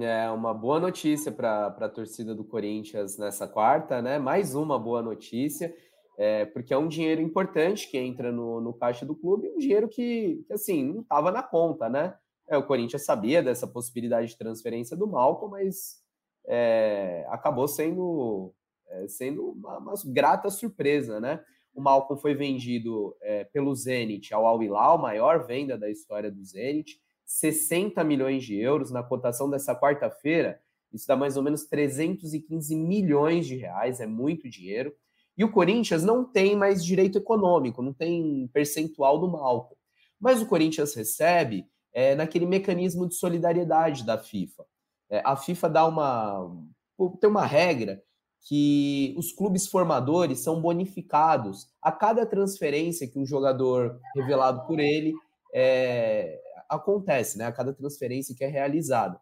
É uma boa notícia para a torcida do Corinthians nessa quarta, né? Mais uma boa notícia é, porque é um dinheiro importante que entra no, no caixa do clube, um dinheiro que, que assim, não estava na conta, né? É, o Corinthians sabia dessa possibilidade de transferência do Malcom, mas é, acabou sendo, é, sendo uma, uma, grata surpresa, né? O Malcom foi vendido é, pelo Zenit ao Al Hilal, maior venda da história do Zenit, 60 milhões de euros na cotação dessa quarta-feira. Isso dá mais ou menos 315 milhões de reais, é muito dinheiro. E o Corinthians não tem mais direito econômico, não tem percentual do Malco. Mas o Corinthians recebe é, naquele mecanismo de solidariedade da FIFA. É, a FIFA dá uma tem uma regra que os clubes formadores são bonificados a cada transferência que um jogador revelado por ele é, acontece, né? A cada transferência que é realizada.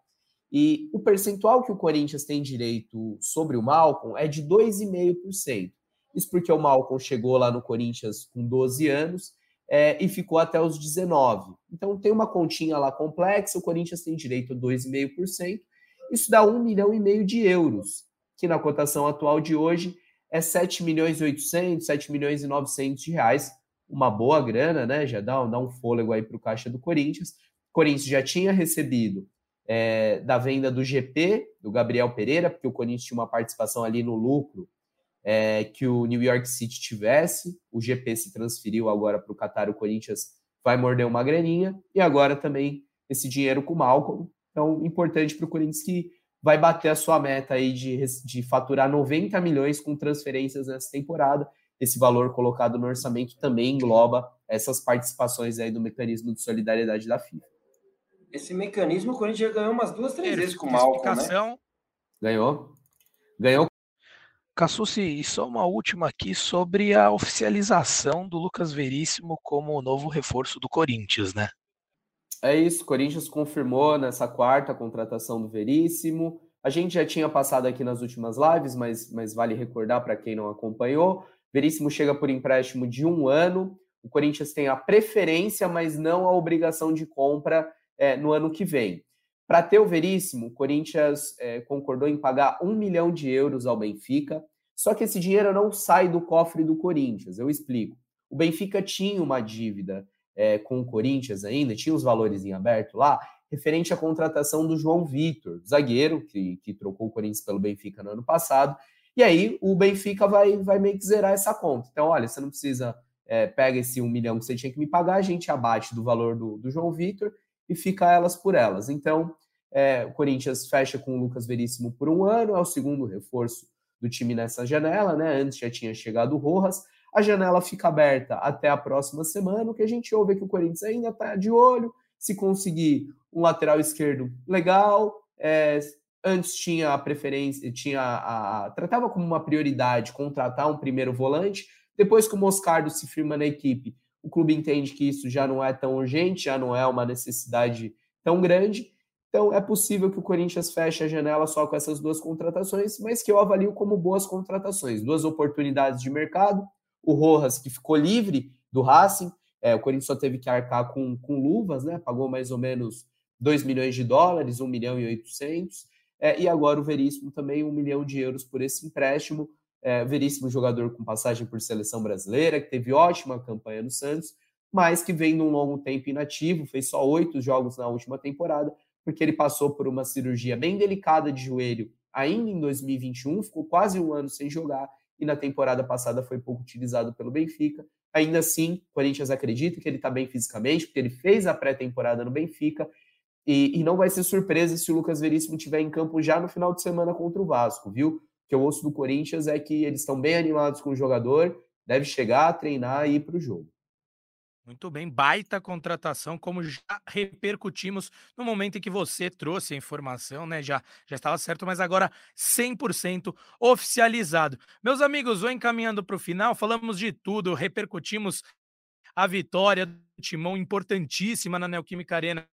E o percentual que o Corinthians tem direito sobre o Malcolm é de 2,5%. Isso porque o Malcolm chegou lá no Corinthians com 12 anos é, e ficou até os 19. Então tem uma continha lá complexa, o Corinthians tem direito a 2,5%. Isso dá 1 milhão e meio de euros, que na cotação atual de hoje é 7 milhões e 800, 7 milhões e 900 de reais. Uma boa grana, né? Já dá, dá um fôlego aí para o caixa do Corinthians. O Corinthians já tinha recebido é, da venda do GP, do Gabriel Pereira, porque o Corinthians tinha uma participação ali no lucro é, que o New York City tivesse. O GP se transferiu agora para o Qatar, o Corinthians vai morder uma graninha. E agora também esse dinheiro com o Malcolm. Então, importante para o Corinthians que vai bater a sua meta aí de, de faturar 90 milhões com transferências nessa temporada. Esse valor colocado no orçamento também engloba essas participações aí do mecanismo de solidariedade da FIFA. Esse mecanismo o Corinthians já ganhou umas duas, três vezes com o Malcolm, né? Ganhou. Ganhou Cassucci, e só uma última aqui sobre a oficialização do Lucas Veríssimo como o novo reforço do Corinthians, né? É isso, Corinthians confirmou nessa quarta a contratação do Veríssimo. A gente já tinha passado aqui nas últimas lives, mas, mas vale recordar para quem não acompanhou. Veríssimo chega por empréstimo de um ano. O Corinthians tem a preferência, mas não a obrigação de compra é, no ano que vem. Para ter o Veríssimo, o Corinthians é, concordou em pagar um milhão de euros ao Benfica, só que esse dinheiro não sai do cofre do Corinthians. Eu explico. O Benfica tinha uma dívida é, com o Corinthians ainda, tinha os valores em aberto lá, referente à contratação do João Vitor, zagueiro, que, que trocou o Corinthians pelo Benfica no ano passado. E aí o Benfica vai, vai meio que zerar essa conta. Então, olha, você não precisa, é, pega esse um milhão que você tinha que me pagar, a gente abate do valor do, do João Vitor e fica elas por elas. Então, é, o Corinthians fecha com o Lucas Veríssimo por um ano, é o segundo reforço do time nessa janela, né? Antes já tinha chegado o Rojas. A janela fica aberta até a próxima semana. O que a gente ouve é que o Corinthians ainda está de olho. Se conseguir um lateral esquerdo legal, é, antes tinha a preferência, tinha a, a, tratava como uma prioridade contratar um primeiro volante. Depois que o Moscardo se firma na equipe, o clube entende que isso já não é tão urgente, já não é uma necessidade tão grande. Então, é possível que o Corinthians feche a janela só com essas duas contratações, mas que eu avalio como boas contratações, duas oportunidades de mercado. O Rojas, que ficou livre do Racing, é, o Corinthians só teve que arcar com, com luvas, né? Pagou mais ou menos 2 milhões de dólares, 1 milhão e 800. É, e agora o Veríssimo também, um milhão de euros por esse empréstimo. É, Veríssimo, jogador com passagem por seleção brasileira, que teve ótima campanha no Santos, mas que vem num longo tempo inativo, fez só oito jogos na última temporada, porque ele passou por uma cirurgia bem delicada de joelho ainda em 2021, ficou quase um ano sem jogar e na temporada passada foi pouco utilizado pelo Benfica. Ainda assim, o Corinthians acredita que ele está bem fisicamente, porque ele fez a pré-temporada no Benfica e, e, não vai ser surpresa se o Lucas Veríssimo estiver em campo já no final de semana contra o Vasco, viu? O que eu ouço do Corinthians é que eles estão bem animados com o jogador, deve chegar, treinar e ir para o jogo. Muito bem, baita contratação, como já repercutimos no momento em que você trouxe a informação, né? Já, já estava certo, mas agora 100% oficializado. Meus amigos, vou encaminhando para o final, falamos de tudo, repercutimos a vitória do Timão importantíssima na Neoquímica Arena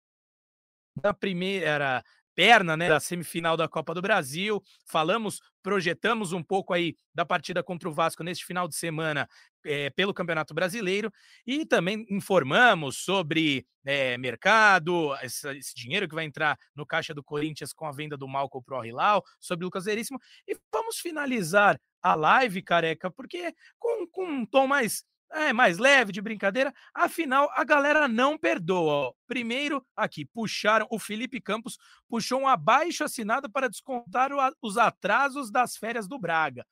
na primeira perna, né, da semifinal da Copa do Brasil. Falamos, projetamos um pouco aí da partida contra o Vasco neste final de semana é, pelo Campeonato Brasileiro e também informamos sobre é, mercado, esse, esse, dinheiro que vai entrar no caixa do Corinthians com a venda do Malco pro Hilal, sobre o Lucas Veríssimo. E vamos finalizar a live, careca, porque com, com um tom mais é mais leve de brincadeira. Afinal, a galera não perdoa. Primeiro, aqui, puxaram. O Felipe Campos puxou um abaixo assinado para descontar os atrasos das férias do Braga.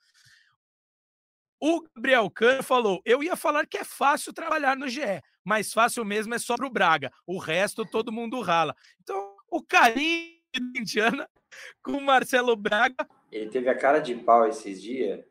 O Gabriel Cano falou: eu ia falar que é fácil trabalhar no GE, mas fácil mesmo é só pro Braga. O resto todo mundo rala. Então, o carinho de Indiana com o Marcelo Braga. Ele teve a cara de pau esses dias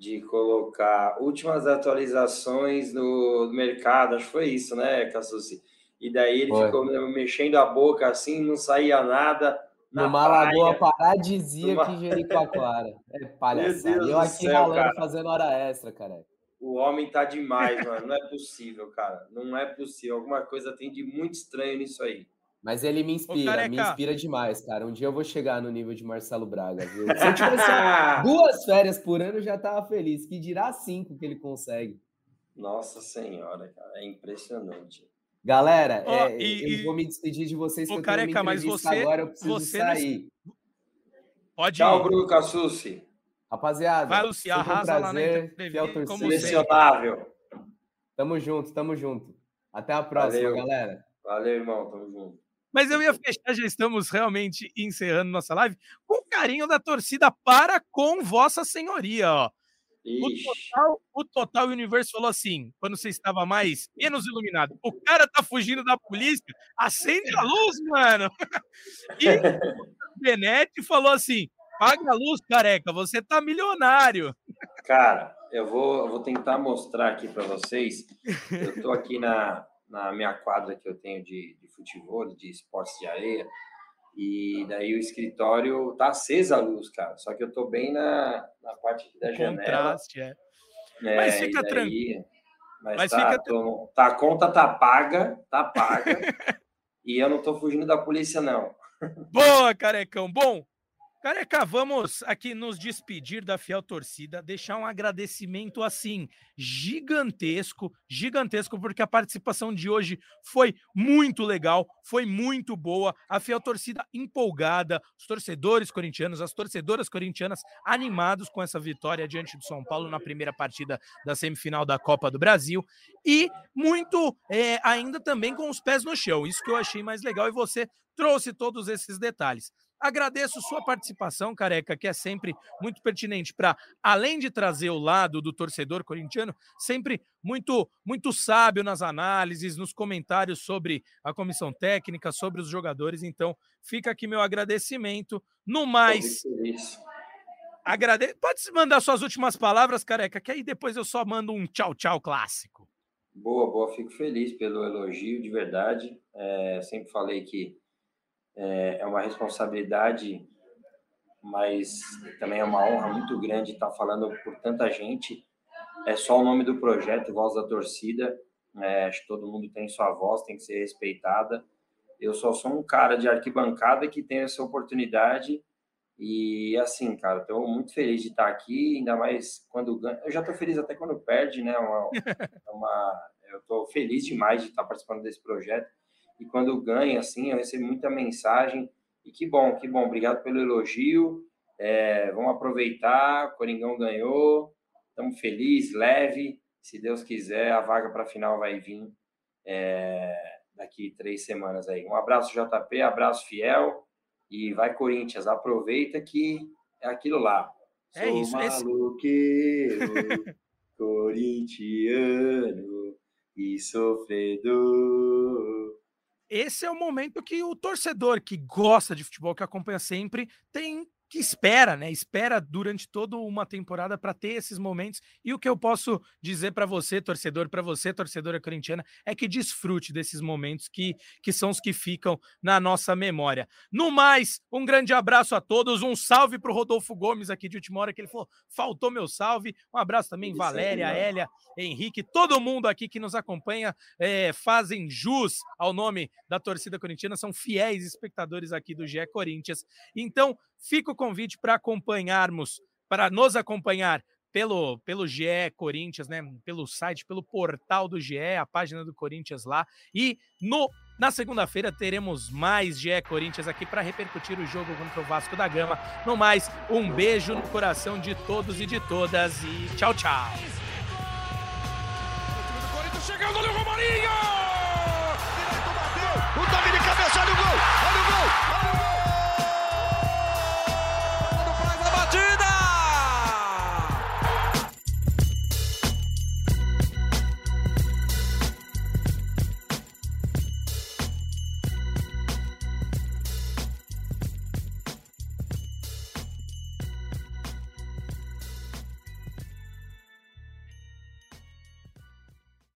de colocar últimas atualizações no mercado, acho que foi isso, né, Cassucci? E daí ele foi. ficou mexendo a boca assim, não saía nada. Numa lagoa paradisíaca Numa... em Jericoacoara. É palhaçada. Eu aqui céu, ralando, cara. fazendo hora extra, cara. O homem tá demais, mano. Não é possível, cara. Não é possível. Alguma coisa tem de muito estranho nisso aí. Mas ele me inspira, me inspira demais, cara. Um dia eu vou chegar no nível de Marcelo Braga, viu? Se eu tivesse duas férias por ano, eu já tava feliz. Que dirá cinco que ele consegue. Nossa senhora, cara, é impressionante. Galera, oh, é, e, eu vou me despedir de vocês, que eu careca, mas você, agora, eu preciso você sair. Não... Pode Tchau, Bruno Cassucci. Rapaziada, Vai, Luci, arrasa um prazer, lá na entrevista. Selecionável. Tamo junto, tamo junto. Até a próxima, Valeu. galera. Valeu, irmão. Tamo junto. Mas eu ia fechar, já estamos realmente encerrando nossa live, com carinho da torcida para com Vossa Senhoria, ó. O total, o total Universo falou assim, quando você estava mais menos iluminado, o cara tá fugindo da polícia, acende a luz, mano. E o Benete falou assim: paga a luz, careca, você tá milionário. Cara, eu vou, eu vou tentar mostrar aqui para vocês. Eu tô aqui na, na minha quadra que eu tenho de, de futebol, de esportes de areia. E daí o escritório tá acesa a luz, cara. Só que eu tô bem na, na parte aqui da janela. Contraste, é. é mas fica tranquilo. Mas, mas tá, fica... Tô, tá, a conta tá paga, tá paga. e eu não tô fugindo da polícia, não. Boa, carecão. Bom, Careca, vamos aqui nos despedir da fiel torcida, deixar um agradecimento assim gigantesco, gigantesco, porque a participação de hoje foi muito legal, foi muito boa, a fiel torcida empolgada, os torcedores corintianos, as torcedoras corintianas animados com essa vitória diante do São Paulo na primeira partida da semifinal da Copa do Brasil e muito é, ainda também com os pés no chão, isso que eu achei mais legal e você trouxe todos esses detalhes. Agradeço sua participação, careca, que é sempre muito pertinente para, além de trazer o lado do torcedor corintiano, sempre muito muito sábio nas análises, nos comentários sobre a comissão técnica, sobre os jogadores. Então, fica aqui meu agradecimento. No mais, agrade... pode mandar suas últimas palavras, careca, que aí depois eu só mando um tchau tchau clássico. Boa, boa, fico feliz pelo elogio, de verdade. É, sempre falei que é, é uma responsabilidade, mas também é uma honra muito grande estar falando por tanta gente. É só o nome do projeto, Voz da Torcida. É, acho que todo mundo tem sua voz, tem que ser respeitada. Eu só sou um cara de arquibancada que tem essa oportunidade e assim, cara, estou muito feliz de estar aqui, ainda mais quando ganha. Eu já estou feliz até quando perde, né? Uma, uma... eu estou feliz demais de estar participando desse projeto. E quando ganha, assim, eu recebo muita mensagem E que bom, que bom. Obrigado pelo elogio. É, vamos aproveitar. O Coringão ganhou. Estamos felizes, leve. Se Deus quiser, a vaga para a final vai vir é, daqui três semanas aí. Um abraço, JP, abraço fiel. E vai, Corinthians. Aproveita que é aquilo lá. É Sou isso. Maluqueiro, esse... corintiano e sofredor esse é o momento que o torcedor que gosta de futebol, que acompanha sempre, tem que espera, né? Espera durante toda uma temporada para ter esses momentos. E o que eu posso dizer para você, torcedor, para você, torcedora corintiana, é que desfrute desses momentos que, que são os que ficam na nossa memória. No mais, um grande abraço a todos, um salve para o Rodolfo Gomes aqui de última hora, que ele falou: faltou meu salve. Um abraço também, Valéria, Hélia, Henrique, todo mundo aqui que nos acompanha, é, fazem jus ao nome da torcida corintiana, são fiéis espectadores aqui do GE Corinthians. Então, Fica o convite para acompanharmos, para nos acompanhar pelo, pelo GE Corinthians, né? Pelo site, pelo portal do GE, a página do Corinthians lá. E no, na segunda-feira teremos mais GE Corinthians aqui para repercutir o jogo contra o Vasco da Gama. No mais, um beijo no coração de todos e de todas e tchau, tchau.